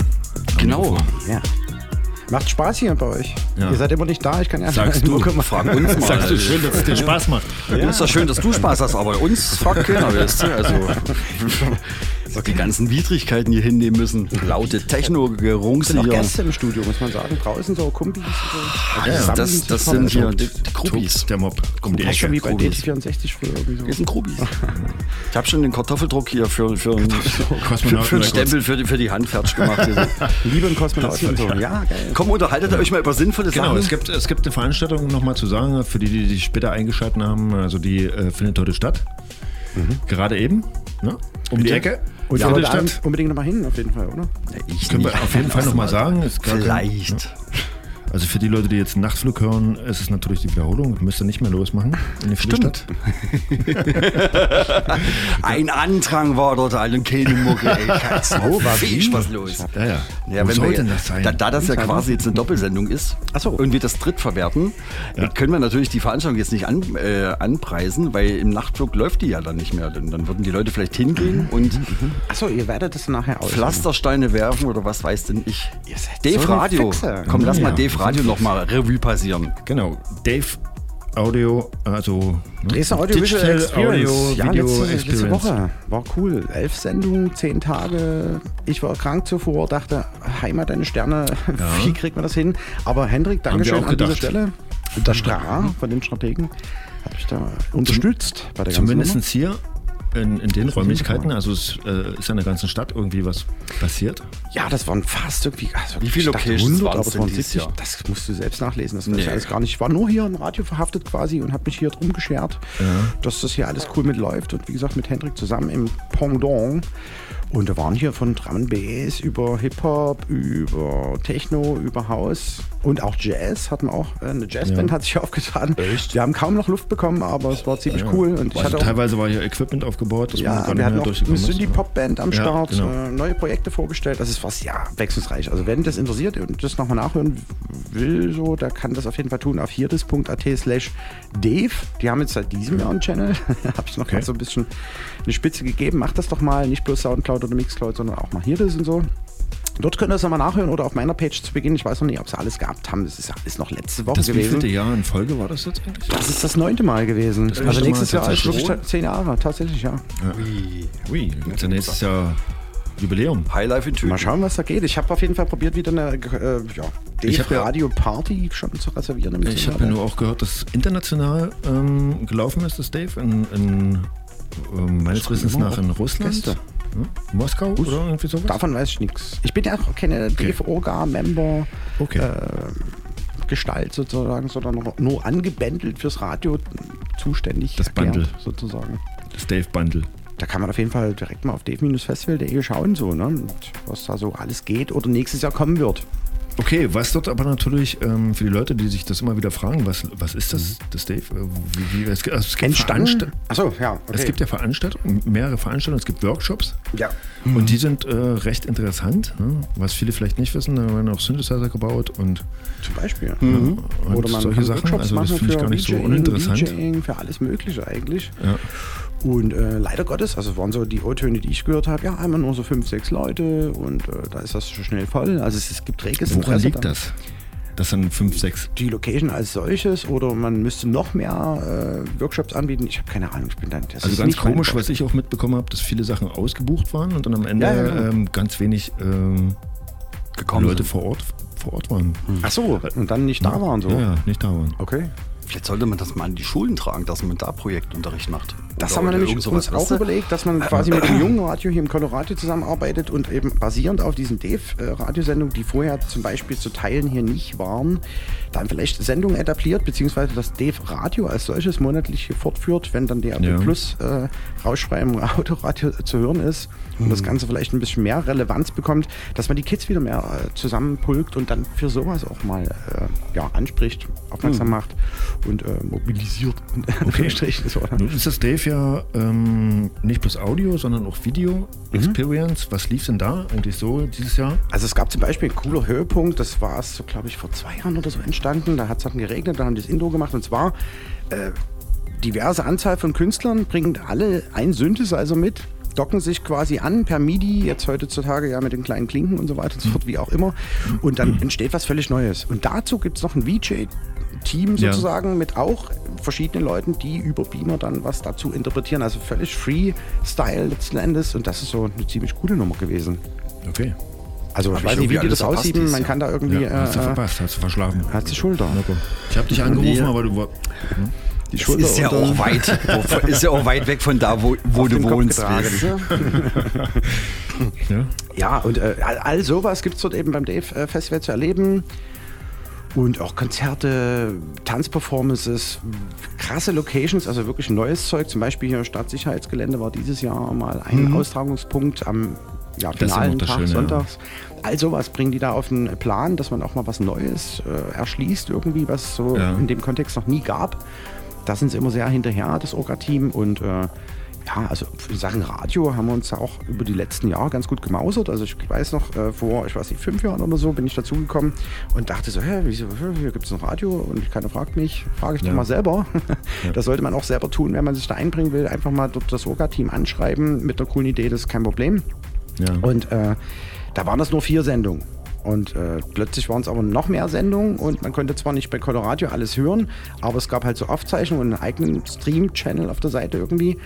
Genau. Ja. Macht Spaß hier bei euch. Ja. Ihr seid immer nicht da, ich kann ja Sagst du, mal fragen uns mal. Sagst du schön, dass es dir Spaß macht. Ja. ja. Ist doch schön, dass du Spaß hast, aber uns fragt keiner, weißt du? Also die ganzen Widrigkeiten hier hinnehmen müssen. Laute Techno-Gerungs hier. Auch Gäste im Studio, muss man sagen. Draußen so Kumpis. So. Also ja, das, das sind hier die, die Krubis. Der Mob. Kommt die schon wie bei D64 früher. Irgendwie so. Das sind Krubis. ich habe schon den Kartoffeldruck hier für, für, für, für einen Stempel für die, für die Hand fertig gemacht. Liebe ein Kosmonauten. So. Ja, geil. Komm, unterhaltet euch mal über sinnvolle genau, Sachen. Genau, es gibt, es gibt eine Veranstaltung, nochmal zu sagen, für die, die sich später eingeschaltet haben. Also die äh, findet heute statt. Mhm. Gerade eben. Ne? Um die Ecke. Und ja, Stadt. unbedingt nochmal hin, auf jeden Fall, oder? Ja, ich Können nicht. wir auf jeden Fall nochmal sagen. Vielleicht. Ja. Also für die Leute, die jetzt einen Nachtflug hören, ist es natürlich die Wiederholung. Müsst ihr nicht mehr losmachen in die Stimmt. Ein Andrang war dort, eine keine Mucke. Ey, oh, war viel was los. Ja, ja. Ja wenn wir, das sein? Da, da das ja quasi jetzt eine Doppelsendung ist so. und wir das dritt verwerten, ja. können wir natürlich die Veranstaltung jetzt nicht an, äh, anpreisen, weil im Nachtflug läuft die ja dann nicht mehr. Dann, dann würden die Leute vielleicht hingehen mhm. und mhm. Achso, ihr werdet das nachher aus. Pflastersteine werfen oder was weiß denn ich. Dave so Radio. Komm, lass mal Dave Radio Radio nochmal Revue passieren. Genau. Dave Audio, also ne? Dresden Audio Visual Experience. Audio, ja, Video letzte, Experience. letzte Woche. War cool. Elf Sendungen, zehn Tage. Ich war krank zuvor, dachte, Heimat deine Sterne, ja. wie kriegt man das hin? Aber Hendrik, Dankeschön an dieser Stelle. Der Stra von den Strategen hat mich da unterstützt bei der Zumindest hier in, in den Räumlichkeiten? Also es äh, ist in der ganzen Stadt irgendwie was passiert? Ja, das waren fast irgendwie. Also Wie viele Locations 100, aber es waren 70. Jahr? Das musst du selbst nachlesen. Das nee. ich alles gar nicht. Ich war nur hier im Radio verhaftet quasi und habe mich hier drum geschert, ja. dass das hier alles cool mitläuft. Und wie gesagt, mit Hendrik zusammen im Pendant. Und da waren hier von Drum Bass über Hip-Hop, über Techno, über House und auch Jazz. Hatten auch äh, eine Jazzband ja. hat sich aufgetan. Echt? Wir haben kaum noch Luft bekommen, aber es war ziemlich ja. cool. Und also teilweise war hier Equipment aufgebaut. Das ja, wir hatten auch eine Synthie-Pop-Band am Start, genau. äh, neue Projekte vorgestellt. Das ist was ja abwechslungsreich. Also wenn das interessiert und das nochmal nachhören will, so, der kann das auf jeden Fall tun auf hierdis.at slash Dave. Die haben jetzt seit diesem Jahr einen Channel. Habe ich noch okay. so ein bisschen eine Spitze gegeben. Macht das doch mal, nicht bloß Soundcloud oder Mixcloud, sondern auch mal hier das und so. Dort könnt ihr es nochmal nachhören oder auf meiner Page zu Beginn. Ich weiß noch nicht, ob sie alles gehabt haben. Das ist ja alles noch letzte Woche das gewesen. Das Jahr in Folge war das jetzt eigentlich? Das ist das neunte Mal gewesen. Das also nächstes Jahr ist wirklich zehn Jahre, tatsächlich, ja. Ui, Ui. Ja, nächstes Jahr Jubiläum. Highlife in Tüten. Mal schauen, was da geht. Ich habe auf jeden Fall probiert, wieder eine äh, ja, Radio Party schon zu reservieren. Ich habe ja nur auch gehört, dass international ähm, gelaufen ist, das Dave, in, in meines Wissens nach in Russland. Gäste. Hm? Moskau Us oder irgendwie sowas? Davon weiß ich nichts. Ich bin ja auch keine okay. DFOGA-Member. Okay. Äh, Gestalt sozusagen, sondern nur angebändelt fürs Radio zuständig. Das Bundle. Sozusagen. Das Dave Bundle. Da kann man auf jeden Fall direkt mal auf dave-festival.de schauen, so, ne? Und was da so alles geht oder nächstes Jahr kommen wird. Okay, was dort aber natürlich ähm, für die Leute, die sich das immer wieder fragen, was, was ist das, mhm. das Dave? Äh, wie, wie, es, also es, gibt Achso, ja. Okay. Es gibt ja Veranstaltungen, mehrere Veranstaltungen, es gibt Workshops. Ja. Mhm. Und die sind äh, recht interessant. Ne? Was viele vielleicht nicht wissen, da werden auch Synthesizer gebaut und. Zum Beispiel. Mhm. Oder man solche Sachen. Workshops also das finde ich gar nicht DJing, so uninteressant. DJing, für alles Mögliche eigentlich. Ja. Und äh, leider Gottes, also waren so die O-Töne, die ich gehört habe, ja, einmal nur so fünf, sechs Leute und äh, da ist das schon schnell voll. Also es, es gibt reges Woran liegt das? Das sind fünf, sechs. Die Location als solches oder man müsste noch mehr äh, Workshops anbieten. Ich habe keine Ahnung, ich bin dann. also ganz komisch, was ich auch mitbekommen habe, dass viele Sachen ausgebucht waren und dann am Ende ja, ja, genau. ähm, ganz wenig ähm, Leute vor Ort, vor Ort waren. Ach so, und dann nicht da waren so. Ja, ja, nicht da waren. Okay. Vielleicht sollte man das mal an die Schulen tragen, dass man da Projektunterricht macht. Das haben wir nämlich uns auch überlegt, dass man quasi mit dem jungen Radio hier im Colorado zusammenarbeitet und eben basierend auf diesen Dave-Radiosendungen, die vorher zum Beispiel zu Teilen hier nicht waren, dann vielleicht Sendungen etabliert, beziehungsweise das Dave-Radio als solches monatlich hier fortführt, wenn dann DRB ja. Plus äh, Rauschfrei im Autoradio zu hören ist und mhm. das Ganze vielleicht ein bisschen mehr Relevanz bekommt, dass man die Kids wieder mehr äh, zusammenpulkt und dann für sowas auch mal äh, ja, anspricht, aufmerksam mhm. macht und äh, mobilisiert. Okay. Nun ist das Dave Ja ähm, nicht bloß Audio, sondern auch Video mhm. Experience. Was lief denn da eigentlich so dieses Jahr? Also es gab zum Beispiel einen cooler Höhepunkt, das war es, so, glaube ich, vor zwei Jahren oder so entstanden. Da hat es geregnet, da haben die das Intro gemacht und zwar äh, diverse Anzahl von Künstlern bringen alle ein Synthesizer mit, docken sich quasi an per MIDI, jetzt heutzutage ja mit den kleinen Klinken und so weiter und so fort, wie auch immer. Und dann entsteht was völlig Neues. Und dazu gibt es noch ein VJ-Team sozusagen ja. mit auch verschiedenen Leuten, die über Beamer dann was dazu interpretieren. Also völlig Freestyle letzten Endes. Und das ist so eine ziemlich coole Nummer gewesen. Okay. Also ich weiß nicht, wie die das aussieht. Man kann da irgendwie. Ja, hast du äh, verpasst, hast du verschlafen. Hat die Schulter. Ich habe dich angerufen, aber du war. Hm? Die Schulter ist ja auch weit, ist ja auch weit weg von da, wo, wo du wohnst. ja. ja, und äh, all sowas gibt es dort eben beim Dave Festival zu erleben. Und auch Konzerte, Tanzperformances, krasse Locations, also wirklich neues Zeug. Zum Beispiel hier Stadtsicherheitsgelände war dieses Jahr mal ein mhm. Austragungspunkt am ja, finalen Tag, Schöne, sonntags. Ja. All sowas bringen die da auf den Plan, dass man auch mal was Neues äh, erschließt, irgendwie, was so ja. in dem Kontext noch nie gab. Da sind sie immer sehr hinterher, das Orga-Team. Und äh, ja, also in Sachen Radio haben wir uns auch über die letzten Jahre ganz gut gemausert. Also ich weiß noch, äh, vor, ich weiß nicht, fünf Jahren oder so bin ich dazugekommen und dachte so, hä, wieso, hier gibt es ein Radio und keiner fragt mich, frage ich ja. doch mal selber. Ja. Das sollte man auch selber tun, wenn man sich da einbringen will. Einfach mal dort das Orga-Team anschreiben mit einer coolen Idee, das ist kein Problem. Ja. Und äh, da waren das nur vier Sendungen. Und äh, plötzlich waren es aber noch mehr Sendungen und man konnte zwar nicht bei Colorado alles hören, aber es gab halt so Aufzeichnungen und einen eigenen Stream-Channel auf der Seite irgendwie.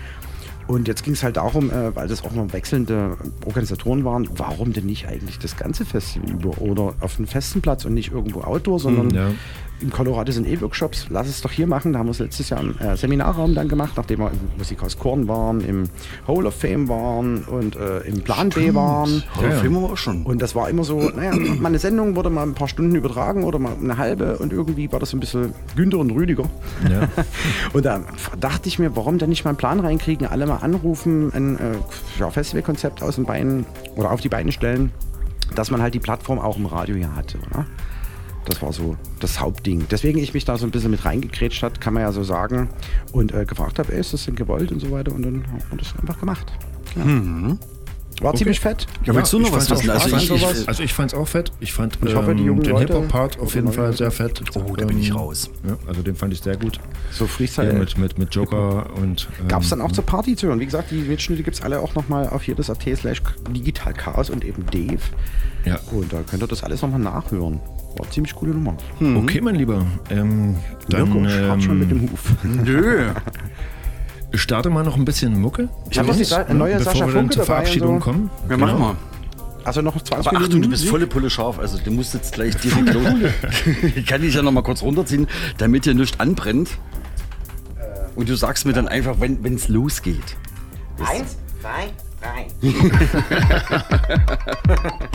Und jetzt ging es halt darum, äh, weil das auch noch wechselnde Organisatoren waren, warum denn nicht eigentlich das ganze Festival über oder auf einem festen Platz und nicht irgendwo Outdoor, sondern mhm, ja in Colorado sind eh Workshops, lass es doch hier machen. Da haben wir es letztes Jahr im äh, Seminarraum dann gemacht, nachdem wir im Musikhaus Korn waren, im Hall of Fame waren und äh, im Plan Stimmt. B waren. Hall of Fame war auch schon. Und das war immer so, naja, meine Sendung wurde mal ein paar Stunden übertragen oder mal eine halbe und irgendwie war das ein bisschen Günther und Rüdiger. Ja. und da dachte ich mir, warum denn nicht mal einen Plan reinkriegen, alle mal anrufen, ein äh, ja, Festivalkonzept aus den Beinen oder auf die Beine stellen, dass man halt die Plattform auch im Radio hier hatte. Oder? Das war so das Hauptding. Deswegen ich mich da so ein bisschen mit reingekrätscht hat, kann man ja so sagen. Und äh, gefragt habe, ist das denn gewollt und so weiter. Und dann haben wir das einfach gemacht. Ja. Mhm. War okay. ziemlich fett. Ja, willst du noch was wissen? Also ich, ich, also ich fand es auch fett. Ich fand ich hoffe, ähm, den Hip-Hop-Part auf jeden Fall sehr fett. Oh, da bin ich raus. Ja, also den fand ich sehr gut. So Freestyle. Ja, mit, mit, mit Joker und... Ähm, Gab es dann auch zur Party zu hören. Wie gesagt, die Mitschnitte gibt es alle auch nochmal auf hier das AT slash Digital Chaos und eben Dave. Ja. Und da könnt ihr das alles nochmal nachhören. War ziemlich coole Nummer. Mhm. Okay, mein Lieber. Ähm, dann, Mirko, ähm, schon mit dem Huf. Nö. Starte mal noch ein bisschen Mucke. Ich habe noch die neue bevor Sascha wir dann zur Verabschiedung so. kommen. Ja, genau. machen wir. Also noch 20 Aber Achtung, du bist volle Pulle scharf. Also du musst jetzt gleich direkt los. ich kann dich ja noch mal kurz runterziehen, damit dir nichts anbrennt. Und du sagst mir dann einfach, wenn es losgeht. Eins, zwei, drei.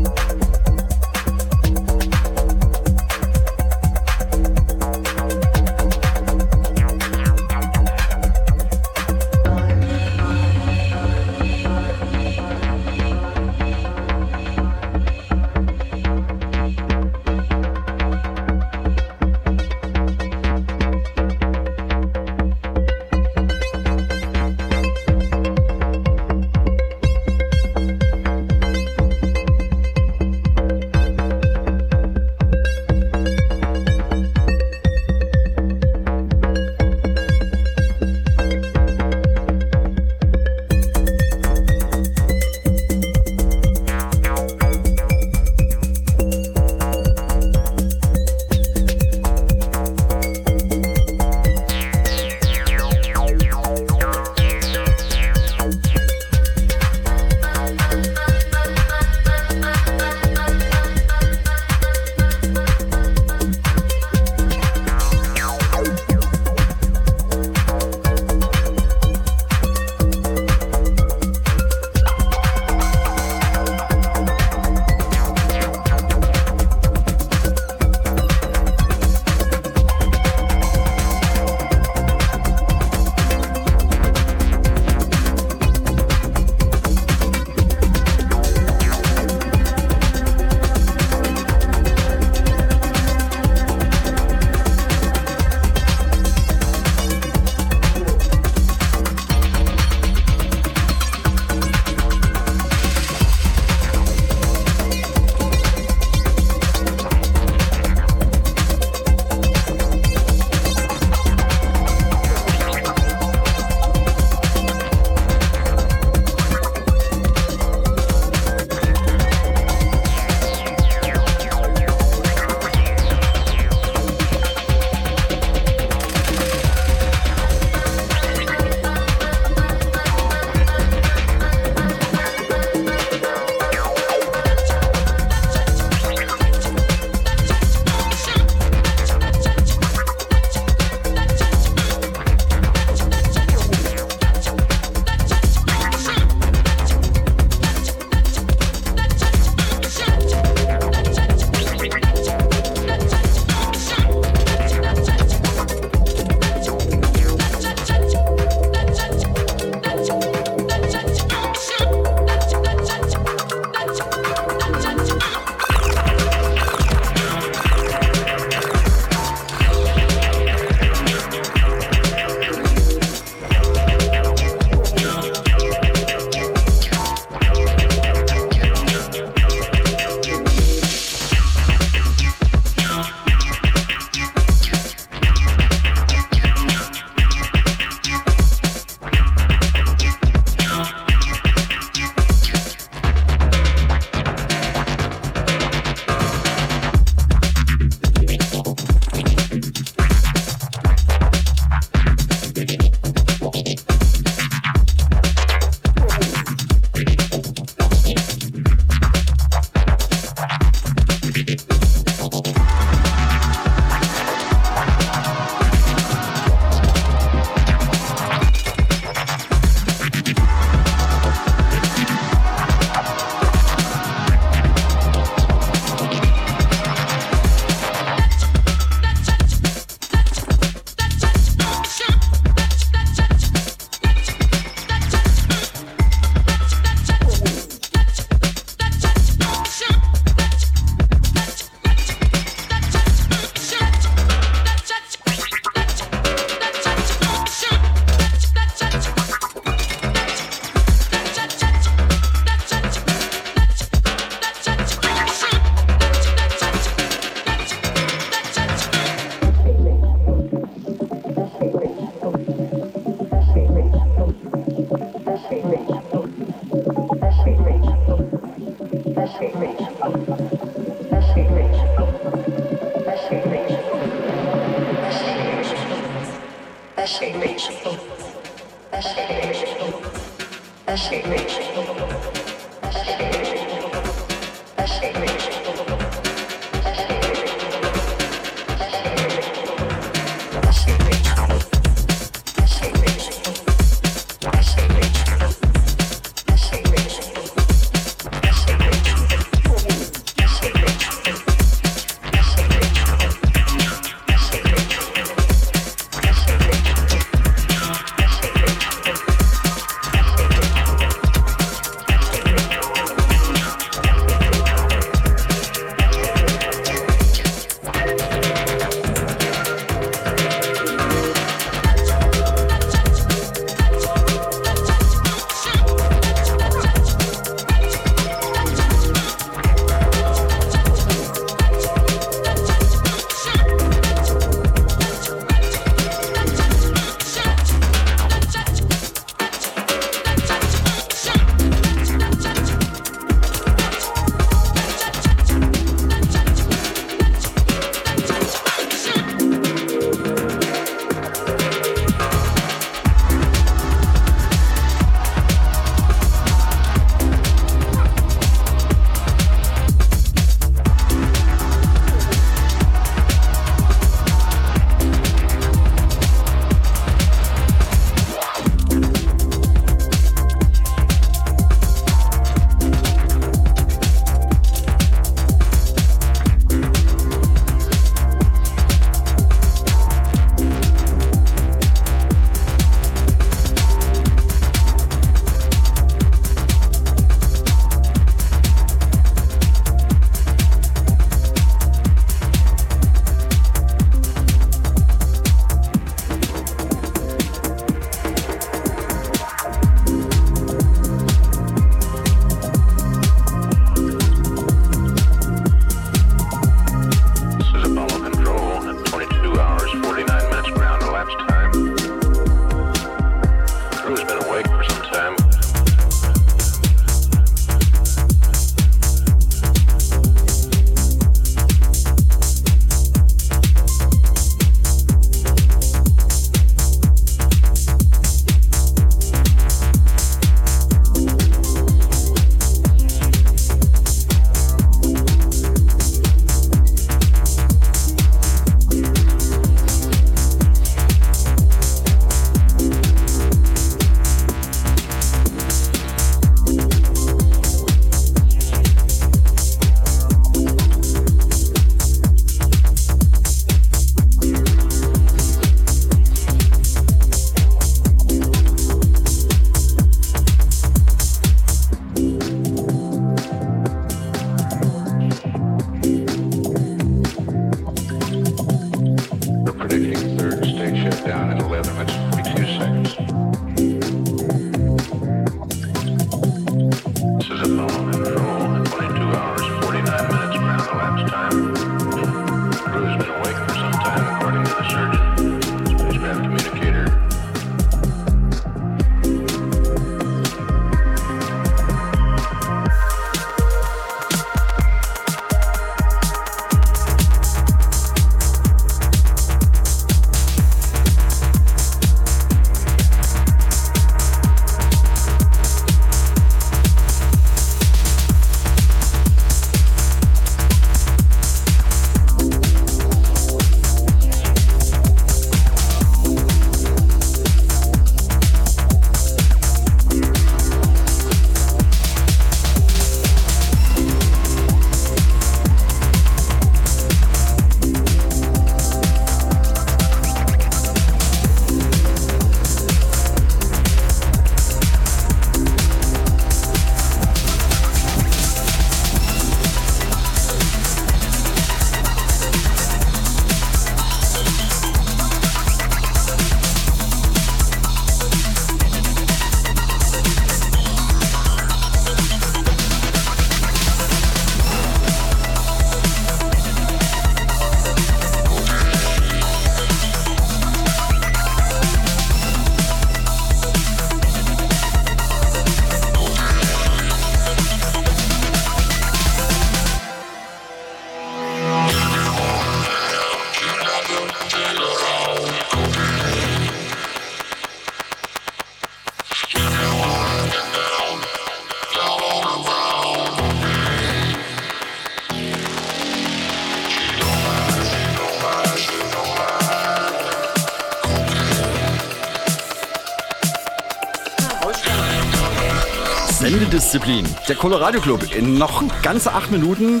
Sendedisziplin. Der Colorado Club. In noch ganze acht Minuten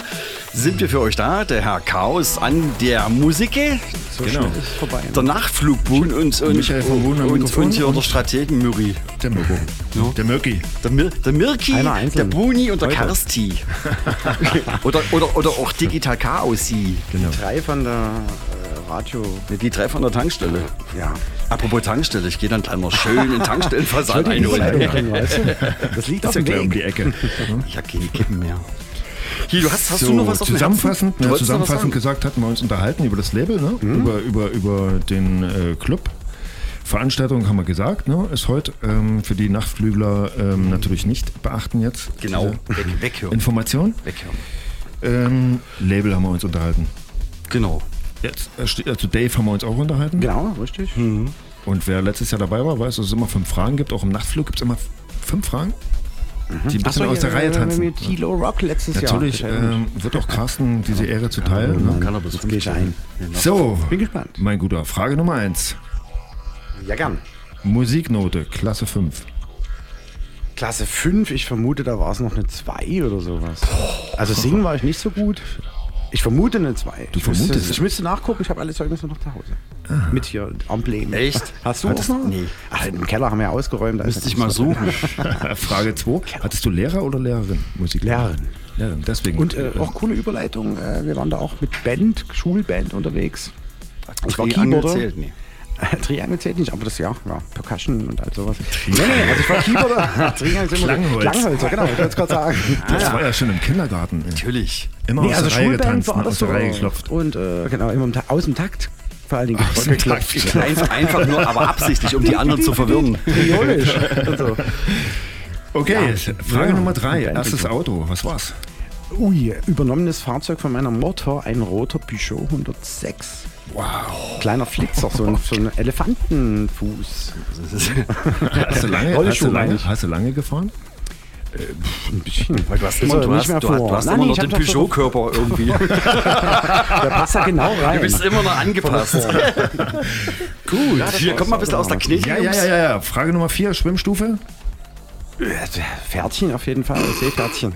sind wir für euch da. Der Herr Chaos an der Musik. So genau. ist vorbei. Der Nachtflugbun und, und, Michael von und, und, und hier der Strategen Mürri. Der Mirko. Ja. Der Mirki. Der, Mir, der Mirki, der Buni und der Heute. Karsti. oder, oder, oder auch Digital Chaos. Genau. Drei von der äh, Radio. Die drei von der Tankstelle. Ja. Apropos Tankstelle, ich gehe dann gleich mal schön in Tankstellenversand einholen. Das liegt auf dem Weg. um die Ecke. Ich habe keine Kippen mehr. Hier, du hast, hast so, du noch was auf zusammenfassend, ja, zusammenfassend gesagt hatten wir uns unterhalten über das Label, ne? Mhm. über, über, über den äh, Club. Veranstaltung haben wir gesagt, ne? ist heute ähm, für die Nachtflügler ähm, natürlich nicht beachten jetzt. Genau, weg, weghören. Information. Weghören. Ähm, Label haben wir uns unterhalten. Genau. Jetzt, also Dave haben wir uns auch unterhalten. Genau, richtig. Mhm. Und wer letztes Jahr dabei war, weiß, dass es immer fünf Fragen gibt. Auch im Nachtflug gibt es immer fünf Fragen, mhm. die ein bisschen so, aus der Reihe tanzen. Mit Tilo Rock letztes Natürlich, Jahr. Natürlich ähm, wird auch Carsten diese Ehre zuteil. Ja, ne? Kann er bis gehe ich ein. So, bin gespannt. Mein Guter, Frage Nummer eins. Ja, gern. Musiknote, Klasse 5. Klasse 5, ich vermute, da war es noch eine 2 oder sowas. Also singen war ich nicht so gut. Ich vermute eine 2. Du ich vermutest? Müsste, ich müsste nachgucken, ich habe alle Zeugnisse noch zu Hause. Aha. Mit hier Emblemen. Echt? Hast du Hattest, das noch? Nee. Ach, im Keller haben wir ja ausgeräumt. Da Müsste ich mal suchen. Frage 2. Hattest du Lehrer oder Lehrerin? Musik Lehrerin. Lehrerin, deswegen. Und äh, auch coole Überleitung. Äh, wir waren da auch mit Band, Schulband unterwegs. Ich war Keyboarder. Zählt, nee. Triangel zählt nicht, aber das ja, ja Percussion und all sowas. Nee, nee, also ich war Keyboarder. Triangel Klangholz. Klangholzer, genau, ich wollte es gerade sagen. Das ja. war ja schon im Kindergarten. Natürlich. Immer nee, aus also der Reihe getanzt, aus der Reihe geklopft. Und äh, genau, immer aus dem Takt. Vor allen Dingen aus dem Takt. Einfach, einfach nur, aber absichtlich, um die anderen zu verwirren. Biologisch. so. Okay, ja. Frage Nummer drei. Erstes Auto, was war's? Ui, übernommenes Fahrzeug von meiner Mutter, ein roter Peugeot 106. Wow. Kleiner Flitzer, so ein, so ein Elefantenfuß. hast, du lange, hast, du lange, hast du lange gefahren? Äh, ein bisschen. Weil du hast immer, du hast, du, du hast Nein, immer noch den Peugeot-Körper irgendwie. Der passt da genau rein. Du bist immer noch angepasst. Gut. Ja, Hier kommt mal ein bisschen aus der Knete. Ja, ja, ja, ja, ja. Frage Nummer vier, Schwimmstufe. Pferdchen auf jeden Fall, Seepferdchen.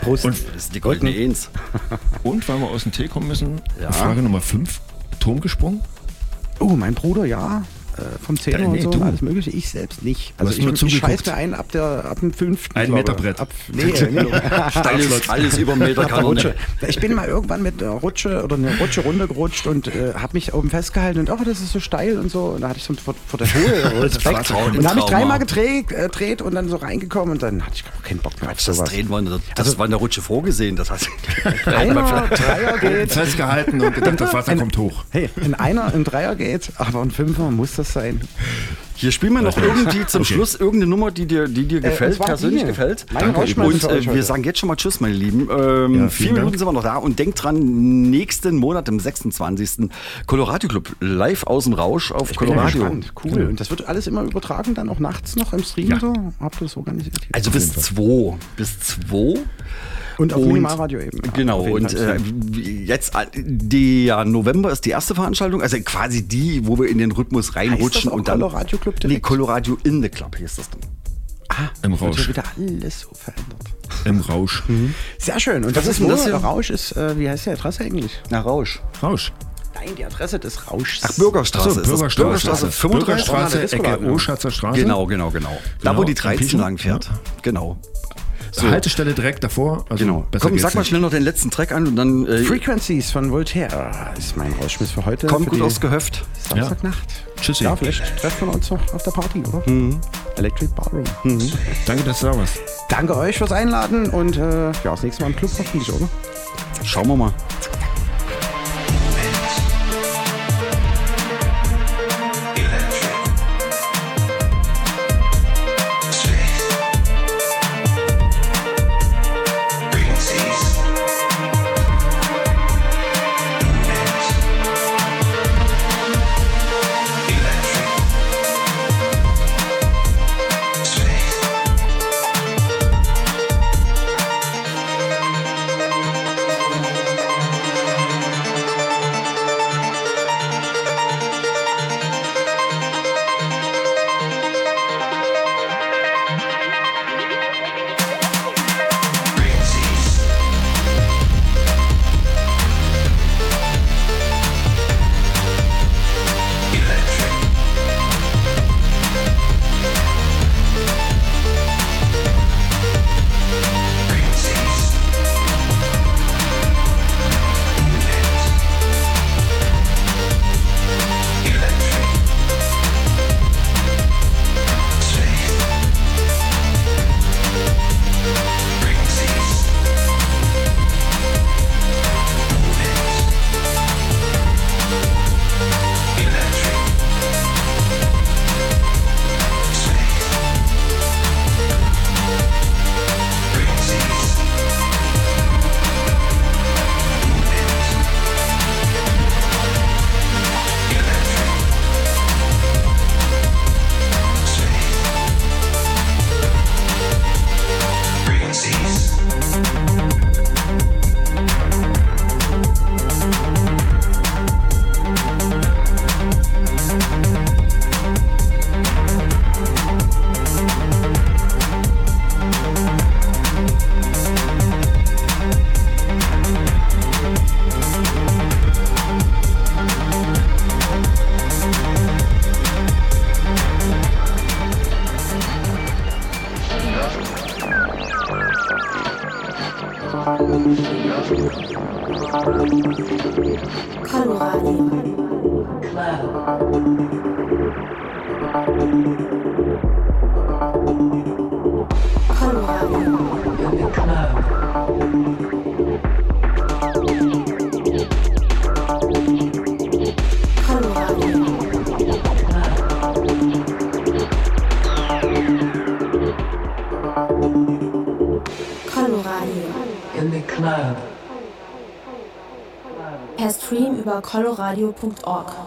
Prost. Und das ist die goldene Eins. Und weil wir aus dem Tee kommen müssen, ja. Frage Nummer 5, Turm gesprungen? Oh, mein Bruder, ja vom Zähler nee, und so, alles mögliche. Ich selbst nicht. Also ich, ich, ich scheiß mir ein ab, der, ab dem fünften. Ein Meter Brett. Ab, nee, nee. alles, alles über einen Meter kann Rutsche. Ich bin mal irgendwann mit einer Rutsche oder eine Rutsche runtergerutscht und äh, habe mich oben festgehalten und oh, das ist so steil und so. Und da hatte ich so vor, vor der Höhe Respekt. und dann habe ich dreimal gedreht, äh, gedreht und dann so reingekommen und dann hatte ich auch keinen Bock mehr. Auf das Drehen war, das also, war in der Rutsche vorgesehen. Das heißt, einer Dreier geht. Festgehalten und gedacht, das Wasser kommt hoch. Hey, in einer im Dreier geht, aber ein Fünfer muss das sein. Hier spielen wir noch irgendwie zum okay. Schluss irgendeine Nummer, die dir, die dir äh, gefällt, persönlich Dinge. gefällt. Danke, und äh, wir sagen jetzt schon mal Tschüss, meine Lieben. Ähm, ja, vier Minuten Dank. sind wir noch da und denkt dran, nächsten Monat, am 26. Colorado Club, live aus dem Rausch auf ich Colorado. Bin ja cool. Und das wird alles immer übertragen, dann auch nachts noch im Stream. Ja. So. Habt ihr das organisiert? Also bis zwei. Bis zwei. Und auf Minimalradio eben. Ja, genau. Und äh, jetzt, äh, der November ist die erste Veranstaltung, also quasi die, wo wir in den Rhythmus reinrutschen. Heißt das auch und dann. Colorado Club direkt? Nee, Colorado in the Club hieß das dann. Ah, im Rausch. Wird wieder alles so verändert. Im Rausch. Mhm. Sehr schön. Und Was das ist das nur, Rausch ist, äh, wie heißt die Adresse eigentlich? Na, Rausch. Rausch. Nein, die Adresse des Rauschs. Ach, Bürgerstraße. So, Bürgerstraße. Bürgerstraße 35 Bürgerstraße, Ecke Oschatzer Straße. Genau, genau, genau. Da, Genau, wo die 13 am lang fährt. Genau. So. Haltestelle direkt davor. Also Genau. besser Komm, sag mal nicht. schnell noch den letzten Track an und dann äh, Frequencies von Voltaire ist mein Rausschmiss für heute. komm für gut aufs Gehöft. Samstagnacht. Tschüssi. Ja, vielleicht treffen wir uns noch auf der Party, oder? Electric Ballroom. Danke, dass du da warst. Danke euch fürs Einladen und äh, ja, das nächste Mal im Club hoffentlich, oder? Schauen wir mal. coloradio.org.